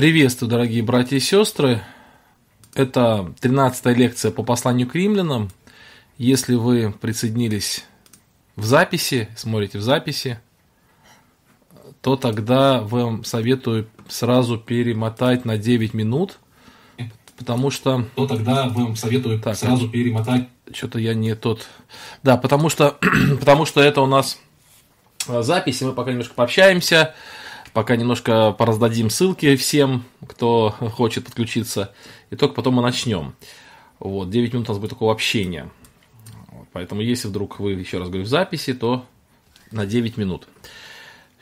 Приветствую, дорогие братья и сестры. Это 13 лекция по посланию к римлянам. Если вы присоединились в записи, смотрите в записи, то тогда вам советую сразу перемотать на 9 минут, потому что... То тогда вам советую Так, сразу перемотать Что-то я не тот... Да, потому что, потому что это у нас э, запись, и мы пока немножко пообщаемся, пока немножко пораздадим ссылки всем, кто хочет подключиться, и только потом мы начнем. Вот, 9 минут у нас будет такого общения. Поэтому, если вдруг вы, еще раз говорю, в записи, то на 9 минут.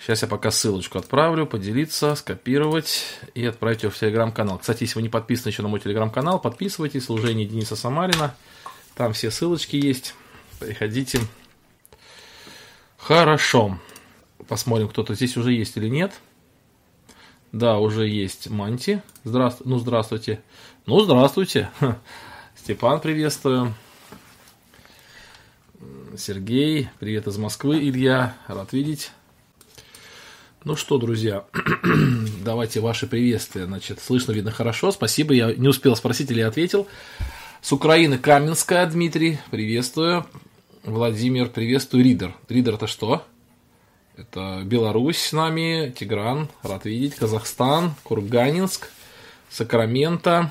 Сейчас я пока ссылочку отправлю, поделиться, скопировать и отправить ее в телеграм-канал. Кстати, если вы не подписаны еще на мой телеграм-канал, подписывайтесь, служение Дениса Самарина. Там все ссылочки есть. Приходите. Хорошо. Посмотрим, кто-то здесь уже есть или нет. Да, уже есть Манти. Здравствуйте. Ну, здравствуйте. Ну, здравствуйте. Степан, приветствую. Сергей, привет из Москвы. Илья, рад видеть. Ну что, друзья, давайте ваши приветствия. Значит, слышно, видно хорошо. Спасибо. Я не успел спросить или ответил. С Украины Каменская, Дмитрий, приветствую. Владимир, приветствую. Ридер. Ридер это что? Это Беларусь с нами, Тигран, рад видеть, Казахстан, Курганинск, Сакраменто,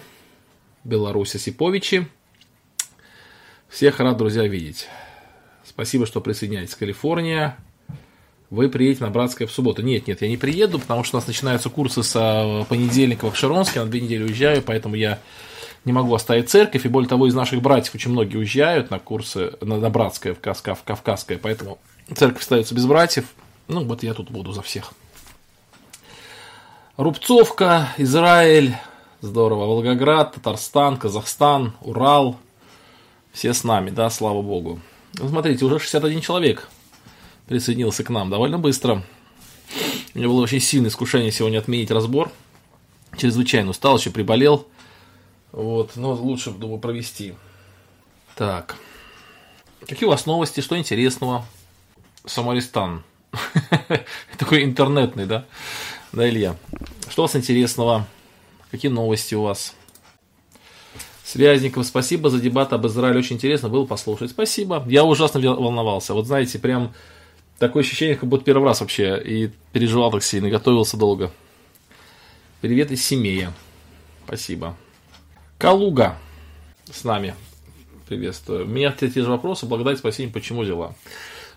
Беларусь, Осиповичи. Всех рад, друзья, видеть. Спасибо, что присоединяетесь. Калифорния. Вы приедете на Братское в субботу. Нет, нет, я не приеду, потому что у нас начинаются курсы с понедельника в Акшеронске. Я на две недели уезжаю, поэтому я не могу оставить церковь. И более того, из наших братьев очень многие уезжают на курсы, на, на Братское, в, Кавка, в Кавказское. Поэтому церковь остается без братьев. Ну, вот я тут буду за всех. Рубцовка, Израиль, здорово, Волгоград, Татарстан, Казахстан, Урал. Все с нами, да, слава богу. Ну, смотрите, уже 61 человек присоединился к нам довольно быстро. У меня было очень сильное искушение сегодня отменить разбор. Чрезвычайно устал, еще приболел. Вот, но лучше, думаю, провести. Так. Какие у вас новости? Что интересного? Самаристан. Такой интернетный, да? Да, Илья? Что у вас интересного? Какие новости у вас? Связников, спасибо за дебат об Израиле. Очень интересно было послушать. Спасибо. Я ужасно волновался. Вот знаете, прям такое ощущение, как будто первый раз вообще. И переживал так сильно, готовился долго. Привет из Семея. Спасибо. Калуга с нами. Приветствую. У меня все те же вопросы. Благодарить, спасибо, почему дела.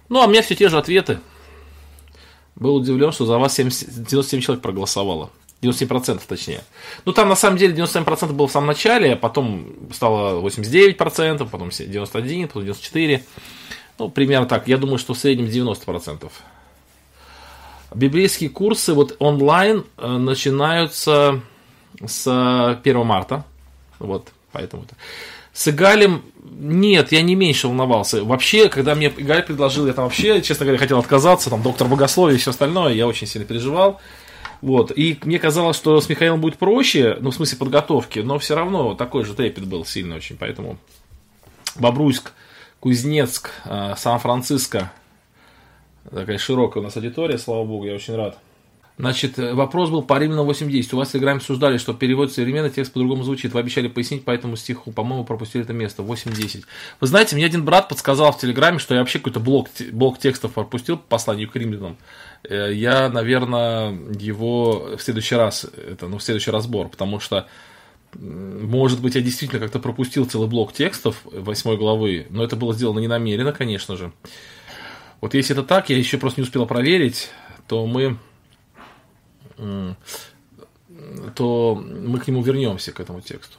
Ну, а у меня все те же ответы. Был удивлен, что за вас 70, 97 человек проголосовало. 97% точнее. Ну, там на самом деле 97% было в самом начале, а потом стало 89%, потом 91%, потом 94%. Ну, примерно так. Я думаю, что в среднем 90%. Библейские курсы вот онлайн э, начинаются с 1 марта. Вот, поэтому это. С Игалем нет, я не меньше волновался. Вообще, когда мне Игаль предложил, я там вообще, честно говоря, хотел отказаться, там доктор богословия и все остальное, я очень сильно переживал. Вот. И мне казалось, что с Михаилом будет проще, ну, в смысле подготовки, но все равно такой же трепет был сильный очень, поэтому Бобруйск, Кузнецк, э, Сан-Франциско, такая широкая у нас аудитория, слава богу, я очень рад. Значит, вопрос был по Римлянам 8.10. У вас в Телеграме обсуждали, что перевод современный текст по-другому звучит. Вы обещали пояснить по этому стиху. По-моему, пропустили это место. 8.10. Вы знаете, мне один брат подсказал в Телеграме, что я вообще какой-то блок, блок текстов пропустил по посланию к римлянам. Я, наверное, его в следующий раз, это, ну, в следующий разбор, потому что может быть, я действительно как-то пропустил целый блок текстов восьмой главы, но это было сделано не намеренно, конечно же. Вот если это так, я еще просто не успел проверить, то мы то мы к нему вернемся, к этому тексту.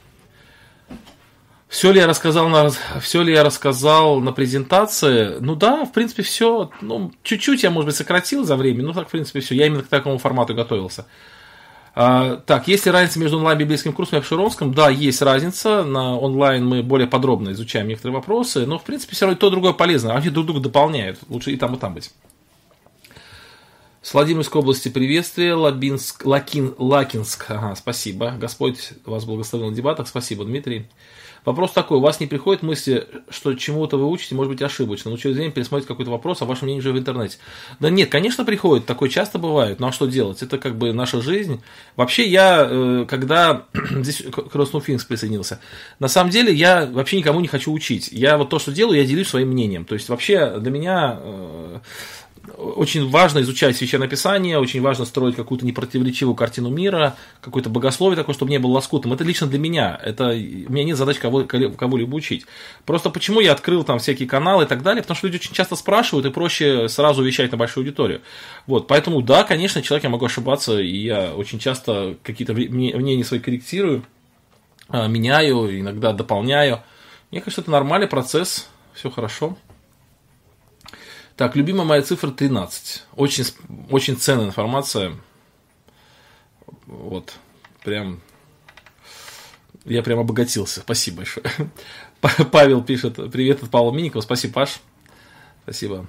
Все ли я рассказал на, все ли я рассказал на презентации? Ну да, в принципе, все. Ну, чуть-чуть я, может быть, сократил за время, но так, в принципе, все. Я именно к такому формату готовился. А, так, есть ли разница между онлайн-библейским курсом и обширонским? Да, есть разница. На онлайн мы более подробно изучаем некоторые вопросы, но, в принципе, все равно то, другое полезно. Они друг друга дополняют. Лучше и там, и там быть. С Владимирской области приветствие, Лабинск, Лакин, Лакинск, ага, спасибо, Господь вас благословил на дебатах, спасибо, Дмитрий. Вопрос такой, у вас не приходит мысли, что чему-то вы учите, может быть, ошибочно, но через время пересмотрите какой-то вопрос, а ваше мнение уже в интернете. Да нет, конечно, приходит, такое часто бывает, но а что делать? Это как бы наша жизнь. Вообще, я, э, когда здесь Кросснуфинкс присоединился, на самом деле я вообще никому не хочу учить. Я вот то, что делаю, я делюсь своим мнением. То есть, вообще, для меня э, очень важно изучать священное писание, очень важно строить какую-то непротиворечивую картину мира, какое-то богословие такое, чтобы не было лоскутом. Это лично для меня. Это, у меня нет задач кого, кого-либо учить. Просто почему я открыл там всякие каналы и так далее, потому что люди очень часто спрашивают, и проще сразу вещать на большую аудиторию. Вот, поэтому, да, конечно, человек, я могу ошибаться, и я очень часто какие-то мнения свои корректирую, а, меняю, иногда дополняю. Мне кажется, это нормальный процесс, все хорошо. Так, любимая моя цифра 13. Очень, очень ценная информация. Вот, прям, я прям обогатился. Спасибо большое. Павел пишет, привет от Павла Миникова. Спасибо, Паш. Спасибо.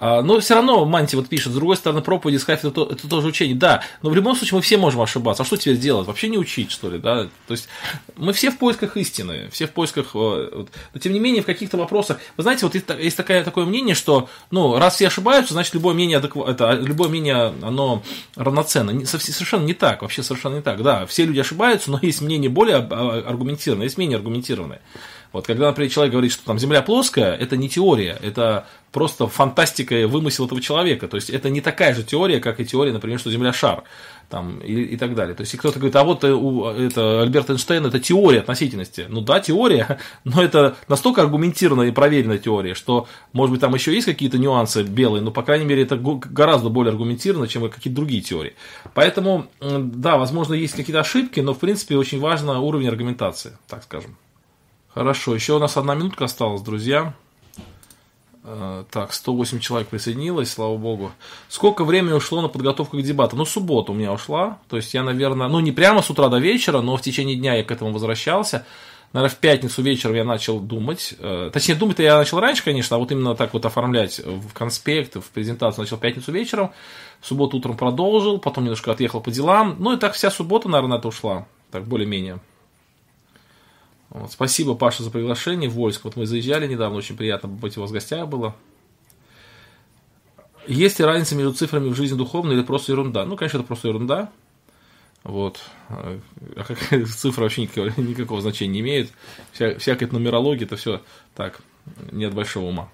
А, но все равно Манти вот пишет, с другой стороны, проповеди искать это, это тоже учение. Да, но в любом случае мы все можем ошибаться. А что теперь делать? Вообще не учить, что ли, да? То есть мы все в поисках истины, все в поисках... Э, но тем не менее, в каких-то вопросах... Вы знаете, вот есть такое, такое мнение, что, ну, раз все ошибаются, значит, любое мнение, это, любое мнение, оно равноценно. Совершенно не так, вообще совершенно не так. Да, все люди ошибаются, но есть мнение более аргументированное, есть менее аргументированное. Вот когда, например, человек говорит, что там Земля плоская, это не теория, это просто фантастика и вымысел этого человека. То есть это не такая же теория, как и теория, например, что Земля шар. Там, и, и так далее. То есть, и кто-то говорит, а вот э, у, это, Альберт Эйнштейн это теория относительности. Ну да, теория, но это настолько аргументированная и проверенная теория, что, может быть, там еще есть какие-то нюансы белые, но, по крайней мере, это гораздо более аргументированно, чем какие-то другие теории. Поэтому, да, возможно, есть какие-то ошибки, но, в принципе, очень важен уровень аргументации, так скажем. Хорошо, еще у нас одна минутка осталась, друзья. Э, так, 108 человек присоединилось, слава богу. Сколько времени ушло на подготовку к дебатам? Ну, суббота у меня ушла. То есть я, наверное, ну, не прямо с утра до вечера, но в течение дня я к этому возвращался. Наверное, в пятницу вечером я начал думать. Э, точнее, думать-то я начал раньше, конечно, а вот именно так вот оформлять в конспект, в презентацию начал в пятницу вечером. В субботу утром продолжил, потом немножко отъехал по делам. Ну, и так вся суббота, наверное, это ушла. Так, более-менее. Вот, спасибо, Паша, за приглашение в Вольск. Вот мы заезжали недавно, очень приятно быть у вас в гостях было. Есть ли разница между цифрами в жизни духовной или просто ерунда? Ну, конечно, это просто ерунда. Вот. А какая цифра вообще никакого, никакого значения не имеет. Вся, всякая нумерология, это все так, нет большого ума.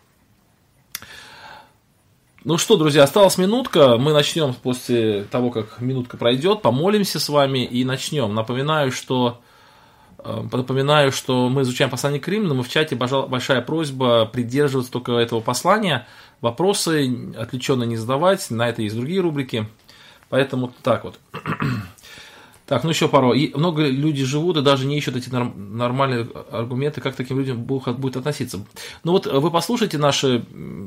Ну что, друзья, осталась минутка. Мы начнем после того, как минутка пройдет. Помолимся с вами и начнем. Напоминаю, что напоминаю, что мы изучаем послание к Римлянам, и в чате большая просьба придерживаться только этого послания, вопросы отвлеченно не задавать, на это есть другие рубрики. Поэтому так вот. Так, ну еще пару. И много людей живут и даже не ищут эти нормальные аргументы, как к таким людям Бог будет относиться. Ну вот вы послушайте наши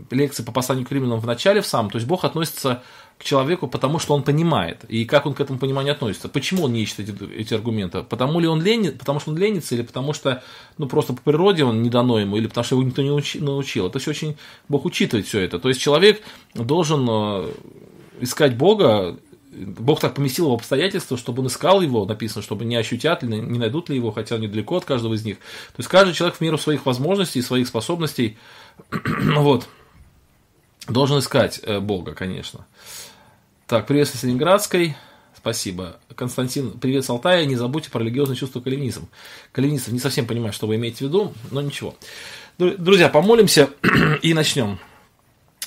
лекции по посланию к римлянам в начале в самом. То есть Бог относится к человеку, потому что он понимает, и как он к этому пониманию относится. Почему он не ищет эти, эти аргументы? Потому ли он лени, потому что он ленится, или потому что, ну, просто по природе он не дано ему, или потому что его никто не учи, научил. Это все очень, Бог учитывает все это. То есть человек должен э, искать Бога, Бог так поместил его обстоятельства, чтобы он искал его, написано, чтобы не ощутят ли, не найдут ли его, хотя он недалеко от каждого из них. То есть каждый человек в меру своих возможностей, своих способностей, вот, должен искать э, Бога, конечно. Так, привет с Ленинградской. Спасибо. Константин, привет с Алтая. Не забудьте про религиозное чувство калинизм. Калинистов не совсем понимаю, что вы имеете в виду, но ничего. Друзья, помолимся и начнем.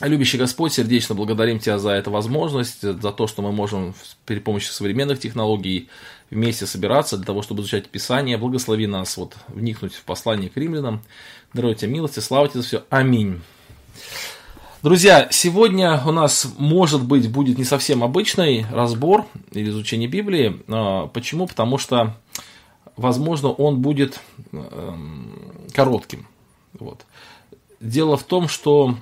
Любящий Господь, сердечно благодарим Тебя за эту возможность, за то, что мы можем при помощи современных технологий вместе собираться для того, чтобы изучать Писание. Благослови нас вот вникнуть в послание к римлянам. Даруй Тебе милости, слава Тебе за все. Аминь. Друзья, сегодня у нас, может быть, будет не совсем обычный разбор или изучение Библии. А, почему? Потому что, возможно, он будет эм, коротким. Вот. Дело в том, что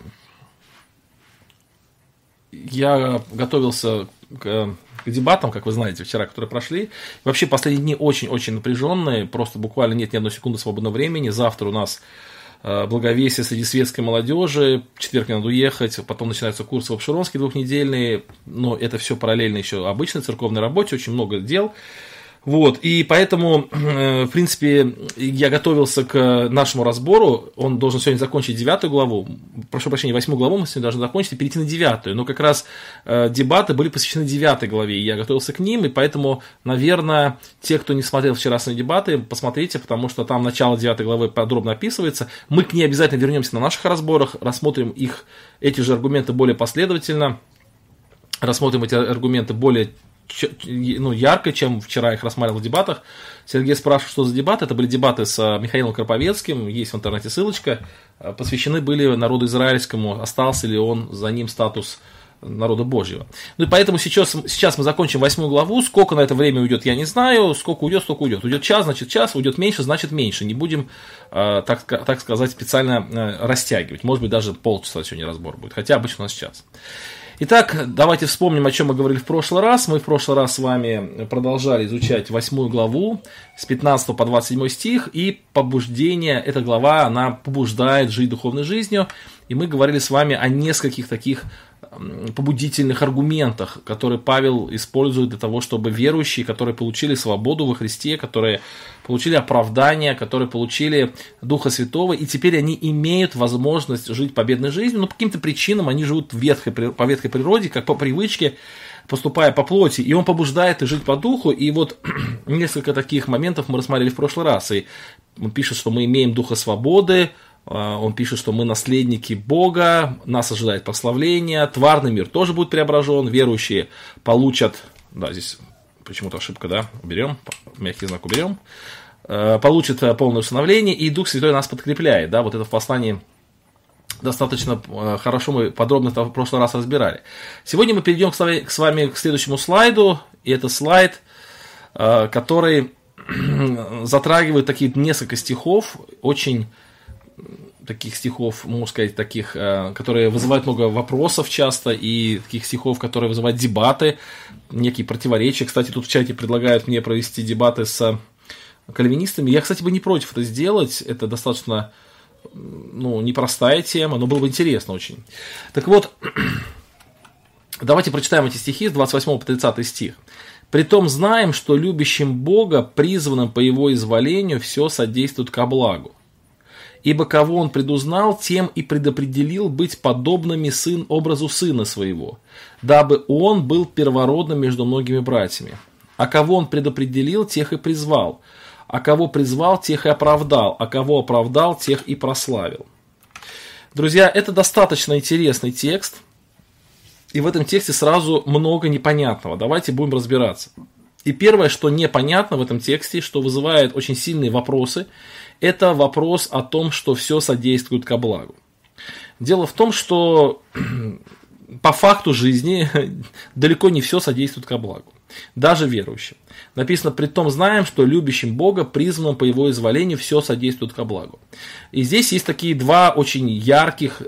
я готовился к, к дебатам, как вы знаете, вчера, которые прошли. Вообще, последние дни очень-очень напряженные, просто буквально нет ни одной секунды свободного времени. Завтра у нас благовесие среди светской молодежи. В четверг мне надо уехать, потом начинаются курсы в Обширонске двухнедельные, но это все параллельно еще обычной церковной работе, очень много дел. Вот, и поэтому, э, в принципе, я готовился к нашему разбору, он должен сегодня закончить девятую главу, прошу прощения, восьмую главу мы сегодня должны закончить и перейти на девятую, но как раз э, дебаты были посвящены девятой главе, и я готовился к ним, и поэтому, наверное, те, кто не смотрел вчерашние дебаты, посмотрите, потому что там начало девятой главы подробно описывается, мы к ней обязательно вернемся на наших разборах, рассмотрим их, эти же аргументы более последовательно, рассмотрим эти аргументы более ну, ярко, чем вчера их рассматривал в дебатах. Сергей спрашивал, что за дебаты. Это были дебаты с э, Михаилом Карповецким, есть в интернете ссылочка. Э, посвящены были народу израильскому, остался ли он за ним статус народа Божьего. Ну и поэтому сейчас, сейчас мы закончим восьмую главу. Сколько на это время уйдет, я не знаю. Сколько уйдет, столько уйдет. Уйдет час, значит час, уйдет меньше, значит меньше. Не будем, э, так, так сказать, специально э, растягивать. Может быть, даже полчаса сегодня разбор будет. Хотя обычно у нас час. Итак, давайте вспомним, о чем мы говорили в прошлый раз. Мы в прошлый раз с вами продолжали изучать восьмую главу с 15 по 27 стих, и побуждение, эта глава, она побуждает жить духовной жизнью, и мы говорили с вами о нескольких таких побудительных аргументах, которые Павел использует для того, чтобы верующие, которые получили свободу во Христе, которые получили оправдание, которые получили Духа Святого, и теперь они имеют возможность жить победной жизнью, но по каким-то причинам они живут ветхой, по ветхой природе, как по привычке, поступая по плоти, и он побуждает их жить по духу, и вот несколько таких моментов мы рассмотрели в прошлый раз, и он пишет, что мы имеем Духа Свободы, он пишет, что мы наследники Бога, нас ожидает прославление, тварный мир тоже будет преображен, верующие получат, да, здесь почему-то ошибка, да, уберем, мягкий знак уберем, а, получат полное усыновление, и Дух Святой нас подкрепляет, да, вот это в послании достаточно а, хорошо мы подробно это в прошлый раз разбирали. Сегодня мы перейдем с вами к следующему слайду, и это слайд, который затрагивает такие несколько стихов, очень таких стихов, можно сказать, таких, э, которые вызывают много вопросов часто, и таких стихов, которые вызывают дебаты, некие противоречия. Кстати, тут в чате предлагают мне провести дебаты с кальвинистами. Я, кстати, бы не против это сделать. Это достаточно ну, непростая тема, но было бы интересно очень. Так вот, давайте прочитаем эти стихи с 28 по 30 стих. «Притом знаем, что любящим Бога, призванным по Его изволению, все содействует ко благу, Ибо кого он предузнал, тем и предопределил быть подобными сын образу сына своего, дабы он был первородным между многими братьями. А кого он предопределил, тех и призвал. А кого призвал, тех и оправдал. А кого оправдал, тех и прославил. Друзья, это достаточно интересный текст. И в этом тексте сразу много непонятного. Давайте будем разбираться. И первое, что непонятно в этом тексте, что вызывает очень сильные вопросы, это вопрос о том, что все содействует ко благу. Дело в том, что по факту жизни далеко не все содействует ко благу даже верующим. Написано, при том знаем, что любящим Бога, призванным по его изволению, все содействует ко благу. И здесь есть такие два очень ярких,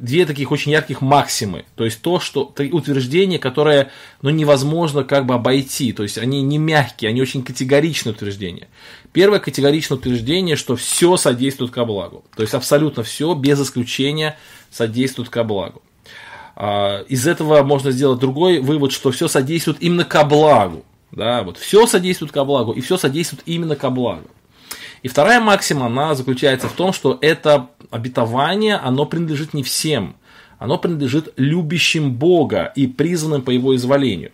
две таких очень ярких максимы. То есть то, что утверждение, которое ну, невозможно как бы обойти. То есть они не мягкие, они очень категоричные утверждения. Первое категоричное утверждение, что все содействует ко благу. То есть абсолютно все, без исключения, содействует ко благу. А, из этого можно сделать другой вывод, что все содействует именно ко благу. Да, вот все содействует ко благу, и все содействует именно ко благу. И вторая максима, она заключается в том, что это обетование, оно принадлежит не всем, оно принадлежит любящим Бога и призванным по его изволению.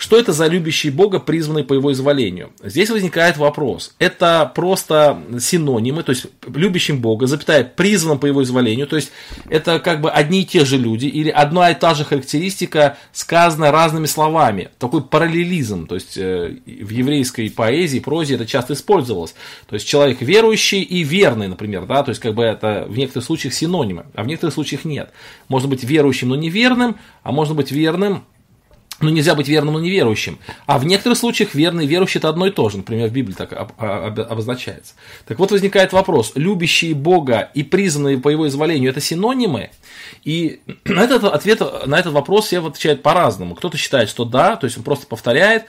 Что это за любящий Бога, призванный по его изволению? Здесь возникает вопрос. Это просто синонимы, то есть любящим Бога, запятая, призванным по его изволению, то есть это как бы одни и те же люди, или одна и та же характеристика, сказанная разными словами. Такой параллелизм, то есть э, в еврейской поэзии, прозе это часто использовалось. То есть человек верующий и верный, например, да, то есть как бы это в некоторых случаях синонимы, а в некоторых случаях нет. Можно быть верующим, но неверным, а можно быть верным, ну, нельзя быть верным, но неверующим. А в некоторых случаях верный и верующий это одно и то же. Например, в Библии так обозначается. Так вот возникает вопрос. Любящие Бога и признанные по его изволению это синонимы? И на этот, ответ, на этот вопрос все отвечают по-разному. Кто-то считает, что да, то есть он просто повторяет,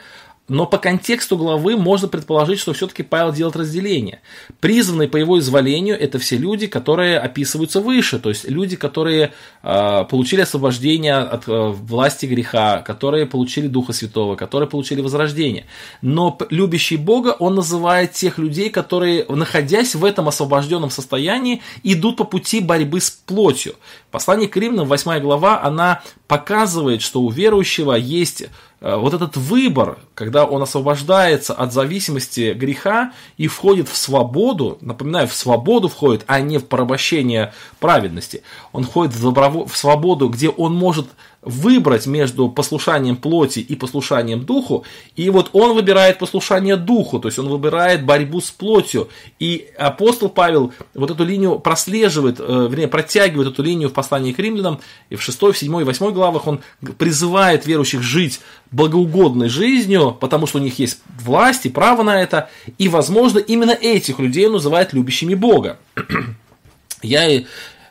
но по контексту главы можно предположить, что все-таки Павел делает разделение. Призванные по его изволению это все люди, которые описываются выше, то есть люди, которые э, получили освобождение от э, власти греха, которые получили Духа Святого, которые получили возрождение. Но любящий Бога он называет тех людей, которые, находясь в этом освобожденном состоянии, идут по пути борьбы с плотью. Послание к Римлянам, 8 глава, она показывает, что у верующего есть вот этот выбор, когда он освобождается от зависимости греха и входит в свободу, напоминаю, в свободу входит, а не в порабощение праведности, он входит в свободу, где он может выбрать между послушанием плоти и послушанием духу, и вот он выбирает послушание духу, то есть он выбирает борьбу с плотью, и апостол Павел вот эту линию прослеживает, э, вернее, протягивает эту линию в послании к римлянам, и в 6, 7 и 8 главах он призывает верующих жить благоугодной жизнью, потому что у них есть власть и право на это, и, возможно, именно этих людей он называет любящими Бога. Я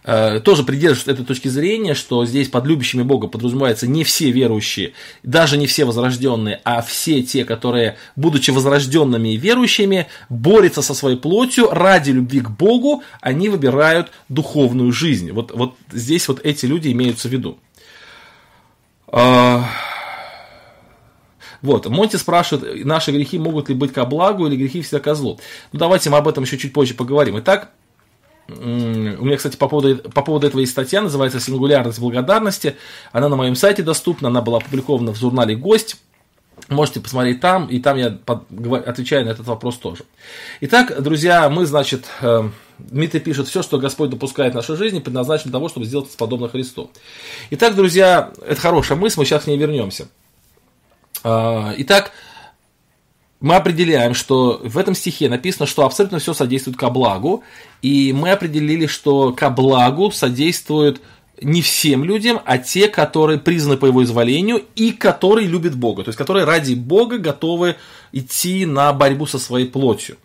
Э, тоже придерживаюсь этой точки зрения, что здесь под любящими Бога подразумеваются не все верующие, даже не все возрожденные, а все те, которые, будучи возрожденными и верующими, борются со своей плотью ради любви к Богу, они выбирают духовную жизнь. Вот, вот здесь вот эти люди имеются в виду. Вот, Монти спрашивает, наши грехи могут ли быть ко благу или грехи всегда ко злу. Ну, давайте мы об этом еще чуть позже поговорим. Итак, у меня, кстати, по поводу, по поводу этого есть статья, называется «Сингулярность благодарности». Она на моем сайте доступна, она была опубликована в журнале «Гость». Можете посмотреть там, и там я отвечаю на этот вопрос тоже. Итак, друзья, мы, значит, э, Дмитрий пишет, все, что Господь допускает в нашей жизни, предназначено для того, чтобы сделать это подобно Христу. Итак, друзья, это хорошая мысль, мы сейчас к ней вернемся. А, итак, мы определяем, что в этом стихе написано, что абсолютно все содействует ко благу, и мы определили, что ко благу содействует не всем людям, а те, которые признаны по его изволению и которые любят Бога, то есть которые ради Бога готовы идти на борьбу со своей плотью.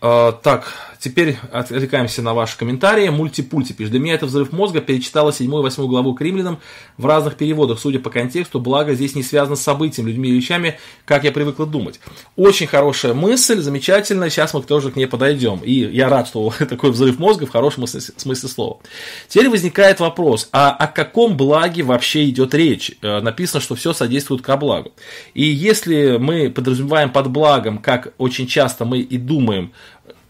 А, так, теперь отвлекаемся на ваши комментарии. Мультипульти пишет. Для меня это взрыв мозга. Перечитала 7 и 8 главу к римлянам в разных переводах. Судя по контексту, благо здесь не связано с событием, людьми и вещами, как я привыкла думать. Очень хорошая мысль, замечательная. Сейчас мы тоже к ней подойдем. И я рад, что такой взрыв мозга в хорошем смысле слова. Теперь возникает вопрос, а о каком благе вообще идет речь? Э, написано, что все содействует ко благу. И если мы подразумеваем под благом, как очень часто мы и думаем,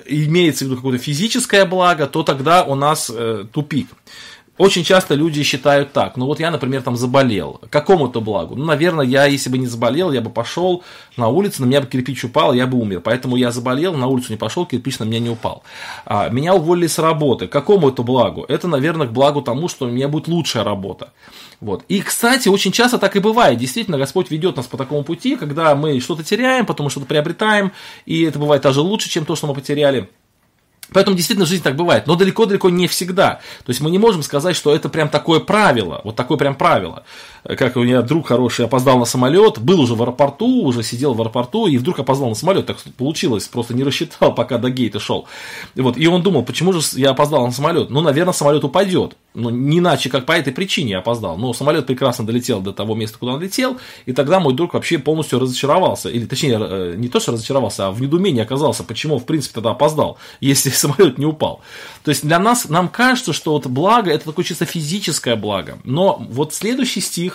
имеется в виду какое-то физическое благо, то тогда у нас э, тупик. Очень часто люди считают так, ну вот я, например, там заболел, какому-то благу. Ну, наверное, я, если бы не заболел, я бы пошел на улицу, на меня бы кирпич упал, я бы умер. Поэтому я заболел, на улицу не пошел, кирпич на меня не упал. А, меня уволили с работы. Какому это благу? Это, наверное, к благу тому, что у меня будет лучшая работа. Вот. И, кстати, очень часто так и бывает. Действительно, Господь ведет нас по такому пути, когда мы что-то теряем, потом что-то приобретаем, и это бывает даже лучше, чем то, что мы потеряли. Поэтому действительно жизнь так бывает, но далеко-далеко не всегда. То есть мы не можем сказать, что это прям такое правило, вот такое прям правило. Как у меня друг хороший опоздал на самолет, был уже в аэропорту, уже сидел в аэропорту и вдруг опоздал на самолет, так получилось, просто не рассчитал, пока до гейта шел. И, вот, и он думал, почему же я опоздал на самолет? Ну, наверное, самолет упадет. Ну, не иначе, как по этой причине я опоздал. Но самолет прекрасно долетел до того места, куда он летел, и тогда мой друг вообще полностью разочаровался. Или, точнее, э, не то, что разочаровался, а в недоумении оказался, почему, в принципе, тогда опоздал, если самолет не упал. То есть для нас, нам кажется, что вот благо это такое чисто физическое благо. Но вот следующий стих,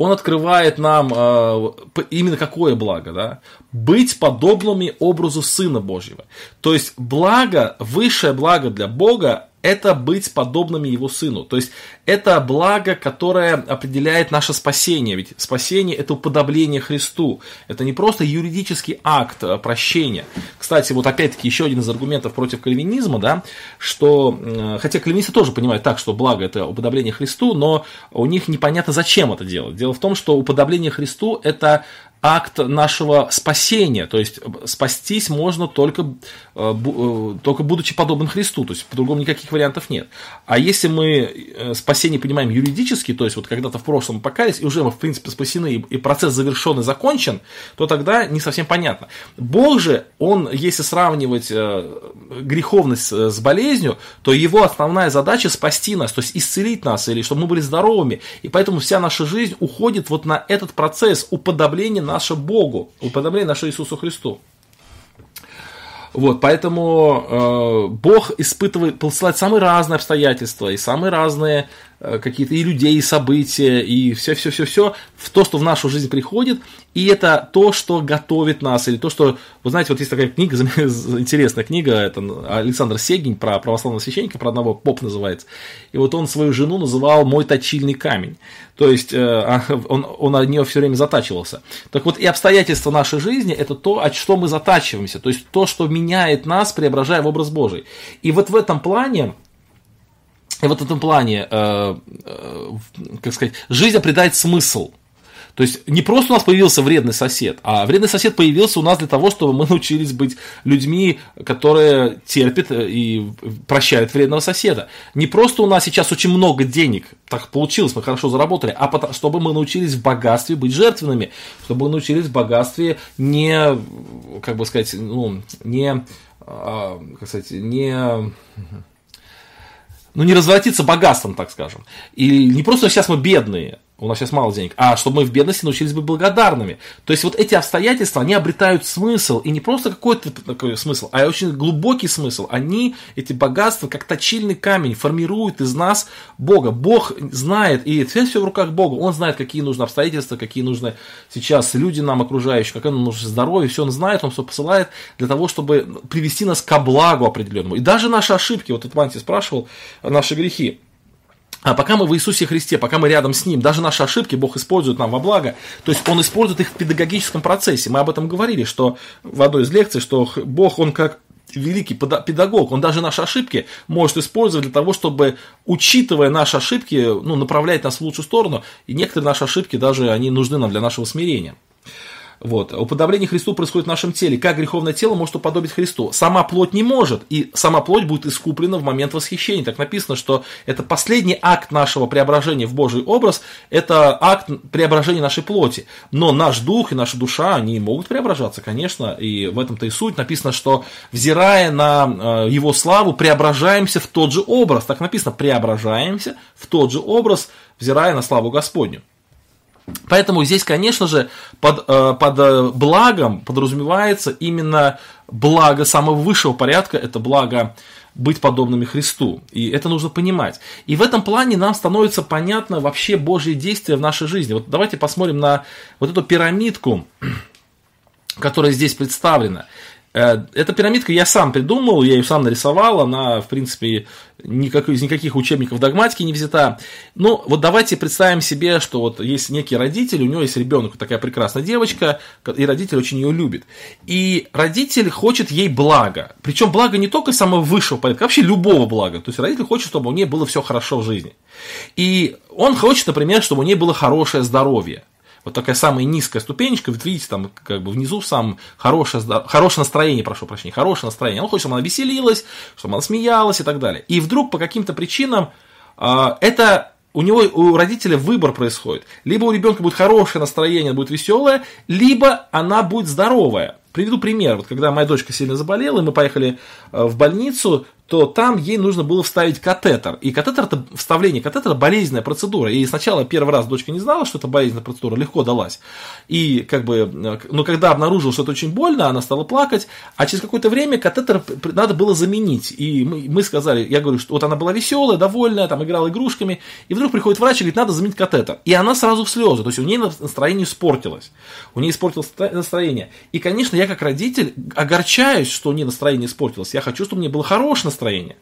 он открывает нам э, именно какое благо, да? Быть подобными образу Сына Божьего. То есть благо, высшее благо для Бога это быть подобными его сыну. То есть это благо, которое определяет наше спасение. Ведь спасение это уподобление Христу. Это не просто юридический акт э, прощения. Кстати, вот опять-таки еще один из аргументов против кальвинизма, да, что, э, хотя кальвинисты тоже понимают так, что благо это уподобление Христу, но у них непонятно, зачем это делать. Дело в том, что уподобление Христу это акт нашего спасения, то есть э, спастись можно только, э, э, только будучи подобным Христу, то есть по-другому никаких вариантов нет. А если мы спасение понимаем юридически, то есть вот когда-то в прошлом покаялись, и уже мы в принципе спасены, и процесс завершен и закончен, то тогда не совсем понятно. Бог же, он, если сравнивать греховность с болезнью, то его основная задача спасти нас, то есть исцелить нас, или чтобы мы были здоровыми, и поэтому вся наша жизнь уходит вот на этот процесс уподобления наше Богу, уподобление наше Иисусу Христу. Вот, поэтому э, Бог испытывает, посылает самые разные обстоятельства и самые разные какие-то и людей, и события, и все-все-все-все, в то, что в нашу жизнь приходит, и это то, что готовит нас, или то, что, вы знаете, вот есть такая книга, интересная книга, это Александр Сегин про православного священника, про одного, поп называется, и вот он свою жену называл «мой точильный камень», то есть э, а, он, он от нее все время затачивался. Так вот, и обстоятельства нашей жизни – это то, от что мы затачиваемся, то есть то, что меняет нас, преображая в образ Божий. И вот в этом плане и вот в этом плане, э, э, как сказать, жизнь обретает смысл. То есть не просто у нас появился вредный сосед, а вредный сосед появился у нас для того, чтобы мы научились быть людьми, которые терпят э, и прощают вредного соседа. Не просто у нас сейчас очень много денег, так получилось, мы хорошо заработали, а чтобы мы научились в богатстве быть жертвенными, чтобы мы научились в богатстве не, как бы сказать, ну, не, а, как сказать, не ну, не развратиться богатством, так скажем. И не просто сейчас мы бедные, у нас сейчас мало денег, а чтобы мы в бедности научились быть благодарными. То есть вот эти обстоятельства, они обретают смысл, и не просто какой-то такой смысл, а очень глубокий смысл. Они, эти богатства, как точильный камень, формируют из нас Бога. Бог знает, и все, все в руках Бога. Он знает, какие нужны обстоятельства, какие нужны сейчас люди нам окружающие, какое нам нужно здоровье, все он знает, он все посылает для того, чтобы привести нас к благу определенному. И даже наши ошибки, вот этот Манти спрашивал, наши грехи, а пока мы в Иисусе Христе, пока мы рядом с Ним, даже наши ошибки Бог использует нам во благо, то есть Он использует их в педагогическом процессе. Мы об этом говорили, что в одной из лекций, что Бог, Он как великий педагог, он даже наши ошибки может использовать для того, чтобы, учитывая наши ошибки, ну, направлять нас в лучшую сторону, и некоторые наши ошибки даже, они нужны нам для нашего смирения. Вот. Уподобление Христу происходит в нашем теле. Как греховное тело может уподобить Христу? Сама плоть не может, и сама плоть будет искуплена в момент восхищения. Так написано, что это последний акт нашего преображения в Божий образ, это акт преображения нашей плоти. Но наш дух и наша душа, они могут преображаться, конечно, и в этом-то и суть. Написано, что взирая на э, Его славу, преображаемся в тот же образ. Так написано, преображаемся в тот же образ, взирая на славу Господню. Поэтому здесь, конечно же, под, э, под э, благом подразумевается именно благо самого высшего порядка, это благо быть подобными Христу. И это нужно понимать. И в этом плане нам становится понятно вообще Божье действие в нашей жизни. Вот давайте посмотрим на вот эту пирамидку, которая здесь представлена. Э, эта пирамидка я сам придумал, я ее сам нарисовал, она, в принципе, никак, из никаких учебников догматики не взята. Ну, вот давайте представим себе, что вот есть некий родитель, у него есть ребенок, такая прекрасная девочка, и родитель очень ее любит. И родитель хочет ей блага. Причем благо не только самого высшего порядка, а вообще любого блага. То есть родитель хочет, чтобы у нее было все хорошо в жизни. И он хочет, например, чтобы у нее было хорошее здоровье вот такая самая низкая ступенечка, вот видите, там как бы внизу сам хорошее, хорошее настроение, прошу прощения, хорошее настроение. Он хочет, чтобы она веселилась, чтобы она смеялась и так далее. И вдруг по каким-то причинам э, это у него, у родителя выбор происходит. Либо у ребенка будет хорошее настроение, будет веселое, либо она будет здоровая. Приведу пример. Вот когда моя дочка сильно заболела, и мы поехали э, в больницу, то там ей нужно было вставить катетер. И катетер, это вставление катетера болезненная процедура. И сначала первый раз дочка не знала, что это болезненная процедура, легко далась. И как бы, но когда обнаружила, что это очень больно, она стала плакать, а через какое-то время катетер надо было заменить. И мы, мы сказали, я говорю, что вот она была веселая, довольная, там играла игрушками, и вдруг приходит врач и говорит, надо заменить катетер. И она сразу в слезы, то есть у нее настроение испортилось. У нее испортилось настроение. И, конечно, я как родитель огорчаюсь, что у нее настроение испортилось. Я хочу, чтобы у нее было хорошее настроение настроение.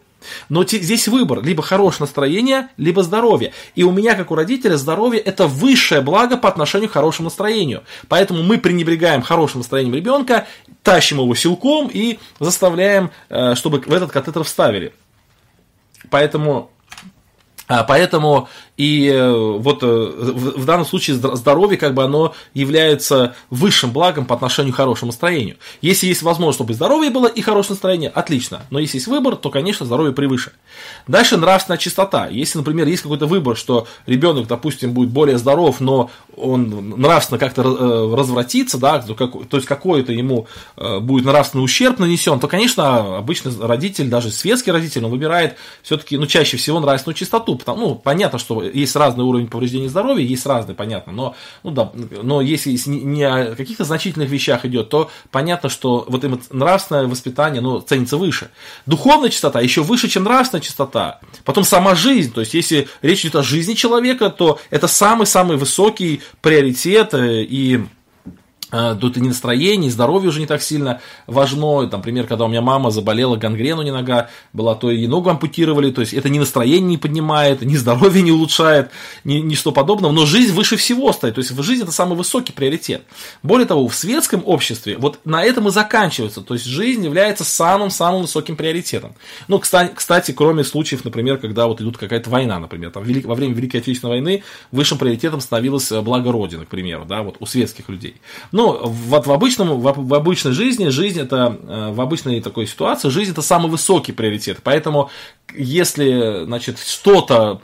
Но здесь выбор, либо хорошее настроение, либо здоровье. И у меня, как у родителя, здоровье – это высшее благо по отношению к хорошему настроению. Поэтому мы пренебрегаем хорошим настроением ребенка, тащим его силком и заставляем, э, чтобы в этот катетер вставили. Поэтому а, Поэтому и э, вот э, в данном случае здоровье как бы оно является высшим благом по отношению к хорошему настроению. Если есть возможность, чтобы здоровье было и хорошее настроение, отлично. Но если есть выбор, то, конечно, здоровье превыше. Дальше нравственная чистота. Если, например, есть какой-то выбор, что ребенок, допустим, будет более здоров, но он нравственно как-то э, развратится, да, то есть какой-то ему будет нравственный ущерб нанесен, то, конечно, обычно родитель, даже светский родитель, он выбирает все-таки, ну, чаще всего нравственную чистоту, потому, ну, понятно, что есть разный уровень повреждения здоровья, есть разный, понятно, но, ну, да, но если не о каких-то значительных вещах идет, то понятно, что вот им нравственное воспитание, ну, ценится выше. Духовная чистота еще выше, чем нравственная чистота. Потом сама жизнь, то есть если речь идет о жизни человека, то это самый-самый высокий приоритет э, и тут и настроение, и здоровье уже не так сильно важно. Там, например, когда у меня мама заболела, гангрену не нога была, то и ногу ампутировали. То есть это ни настроение не поднимает, ни здоровье не улучшает, ни что подобного. Но жизнь выше всего стоит. То есть в жизни это самый высокий приоритет. Более того, в светском обществе вот на этом и заканчивается. То есть жизнь является самым-самым высоким приоритетом. Ну, кстати, кстати, кроме случаев, например, когда вот идут какая-то война, например, там, во время Великой Отечественной войны высшим приоритетом становилось благо Родины, к примеру, да, вот у светских людей. Ну, вот в, обычном, в, в обычной жизни, жизнь это, э, в обычной такой ситуации, жизнь это самый высокий приоритет. Поэтому, если, значит, что-то,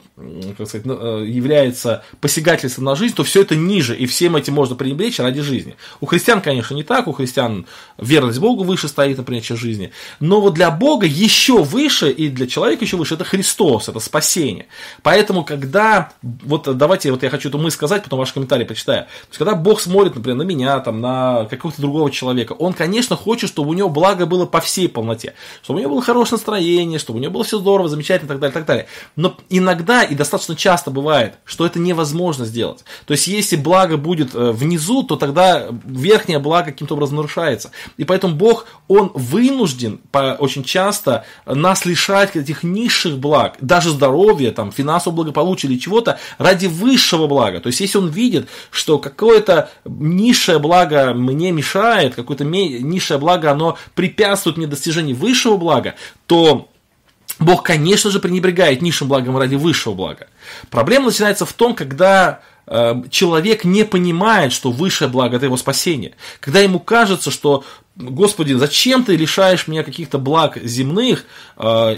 как сказать, э, является посягательством на жизнь, то все это ниже, и всем этим можно пренебречь ради жизни. У христиан, конечно, не так, у христиан верность Богу выше стоит, например, чем жизни. Но вот для Бога еще выше, и для человека еще выше, это Христос, это спасение. Поэтому, когда, вот давайте, вот я хочу эту мысль сказать, потом ваш комментарий почитаю. То есть, когда Бог смотрит, например, на меня, там, на какого-то другого человека, он, конечно, хочет, чтобы у него благо было по всей полноте, чтобы у него было хорошее настроение, чтобы у него было все здорово, замечательно и так далее, так далее. Но иногда и достаточно часто бывает, что это невозможно сделать. То есть, если благо будет э, внизу, то тогда верхнее благо каким-то образом нарушается. И поэтому Бог, Он вынужден по, очень часто нас лишать этих низших благ, даже здоровья, там, финансового благополучия или чего-то, ради высшего блага. То есть, если Он видит, что какое-то низшее благо мне мешает, какое-то низшее благо, оно препятствует мне достижению высшего блага, то Бог, конечно же, пренебрегает низшим благом ради высшего блага. Проблема начинается в том, когда э, человек не понимает, что высшее благо это его спасение. Когда ему кажется, что Господи, зачем ты лишаешь меня каких-то благ земных, э,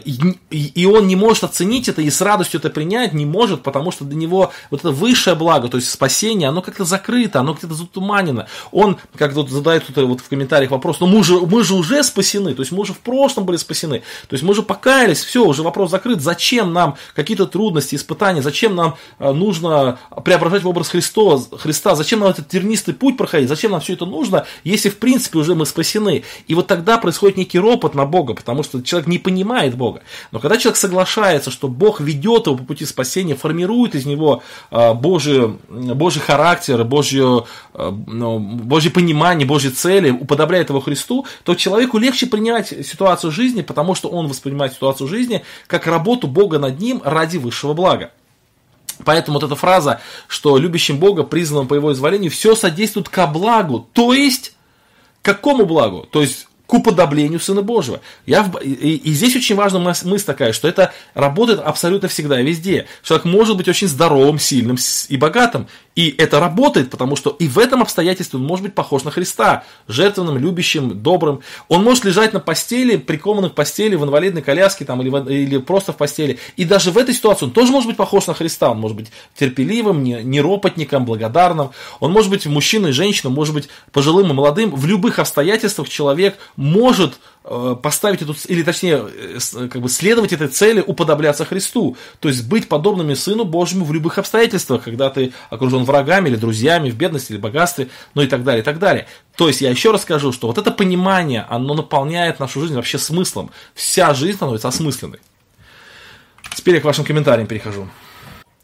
и он не может оценить это и с радостью это принять не может, потому что для него вот это высшее благо, то есть спасение, оно как-то закрыто, оно как-то затуманено. Он, как тут задает кто-то вот в комментариях вопрос, ну мы же, мы же уже спасены, то есть мы уже в прошлом были спасены, то есть мы же покаялись, все, уже вопрос закрыт, зачем нам какие-то трудности, испытания, зачем нам э, нужно преображать в образ Христа, Христа, зачем нам этот тернистый путь проходить, зачем нам все это нужно, если в принципе уже мы спасены спасены. И вот тогда происходит некий ропот на Бога, потому что человек не понимает Бога. Но когда человек соглашается, что Бог ведет его по пути спасения, формирует из него а, Божий, Божий характер, Божье, а, ну, Божье понимание, Божьи цели, уподобляет его Христу, то человеку легче принять ситуацию жизни, потому что он воспринимает ситуацию жизни как работу Бога над ним ради высшего блага. Поэтому вот эта фраза, что любящим Бога, призванным по его изволению, все содействует ко благу, то есть какому благу? То есть к уподоблению Сына Божьего. Я и, и здесь очень важна мысль такая, что это работает абсолютно всегда и везде. Человек может быть очень здоровым, сильным и богатым, и это работает, потому что и в этом обстоятельстве он может быть похож на Христа, жертвенным, любящим, добрым. Он может лежать на постели, прикованным к постели, в инвалидной коляске там, или, в, или просто в постели. И даже в этой ситуации он тоже может быть похож на Христа. Он может быть терпеливым, не, неропотником, благодарным. Он может быть мужчиной, женщиной, может быть пожилым и молодым. В любых обстоятельствах человек может Э, поставить эту, или точнее, э, как бы следовать этой цели, уподобляться Христу. То есть быть подобными Сыну Божьему в любых обстоятельствах, когда ты окружен врагами или друзьями, в бедности или богатстве, ну и так далее, и так далее. То есть я еще раз скажу, что вот это понимание, оно наполняет нашу жизнь вообще смыслом. Вся жизнь становится осмысленной. Теперь я к вашим комментариям перехожу.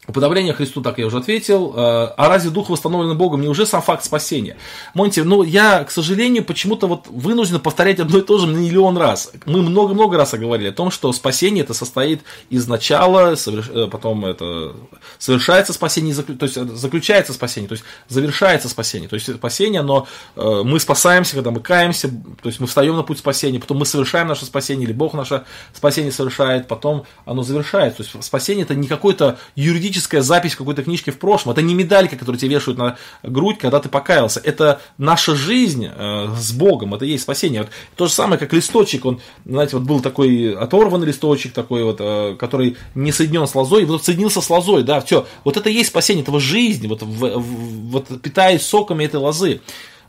Уподобление Христу, так я уже ответил. Э, а разве дух восстановлен Богом не уже сам факт спасения? Монти, ну я, к сожалению, почему-то вот вынужден повторять одно и то же миллион раз. Мы много-много раз говорили о том, что спасение это состоит из начала, э, потом это совершается спасение, то есть заключается спасение, то есть завершается спасение. То есть спасение, но э, мы спасаемся, когда мы каемся, то есть мы встаем на путь спасения, потом мы совершаем наше спасение, или Бог наше спасение совершает, потом оно завершается. То есть спасение это не какой-то юридический юридическая запись какой-то книжке в прошлом. Это не медалька, которую тебе вешают на грудь, когда ты покаялся. Это наша жизнь э, с Богом, это есть спасение. Вот то же самое, как листочек, он, знаете, вот был такой оторванный листочек такой вот, э, который не соединен с лозой, и вот соединился с лозой, да, все. Вот это есть спасение, этого жизни, вот, в, в, вот питаясь соками этой лозы.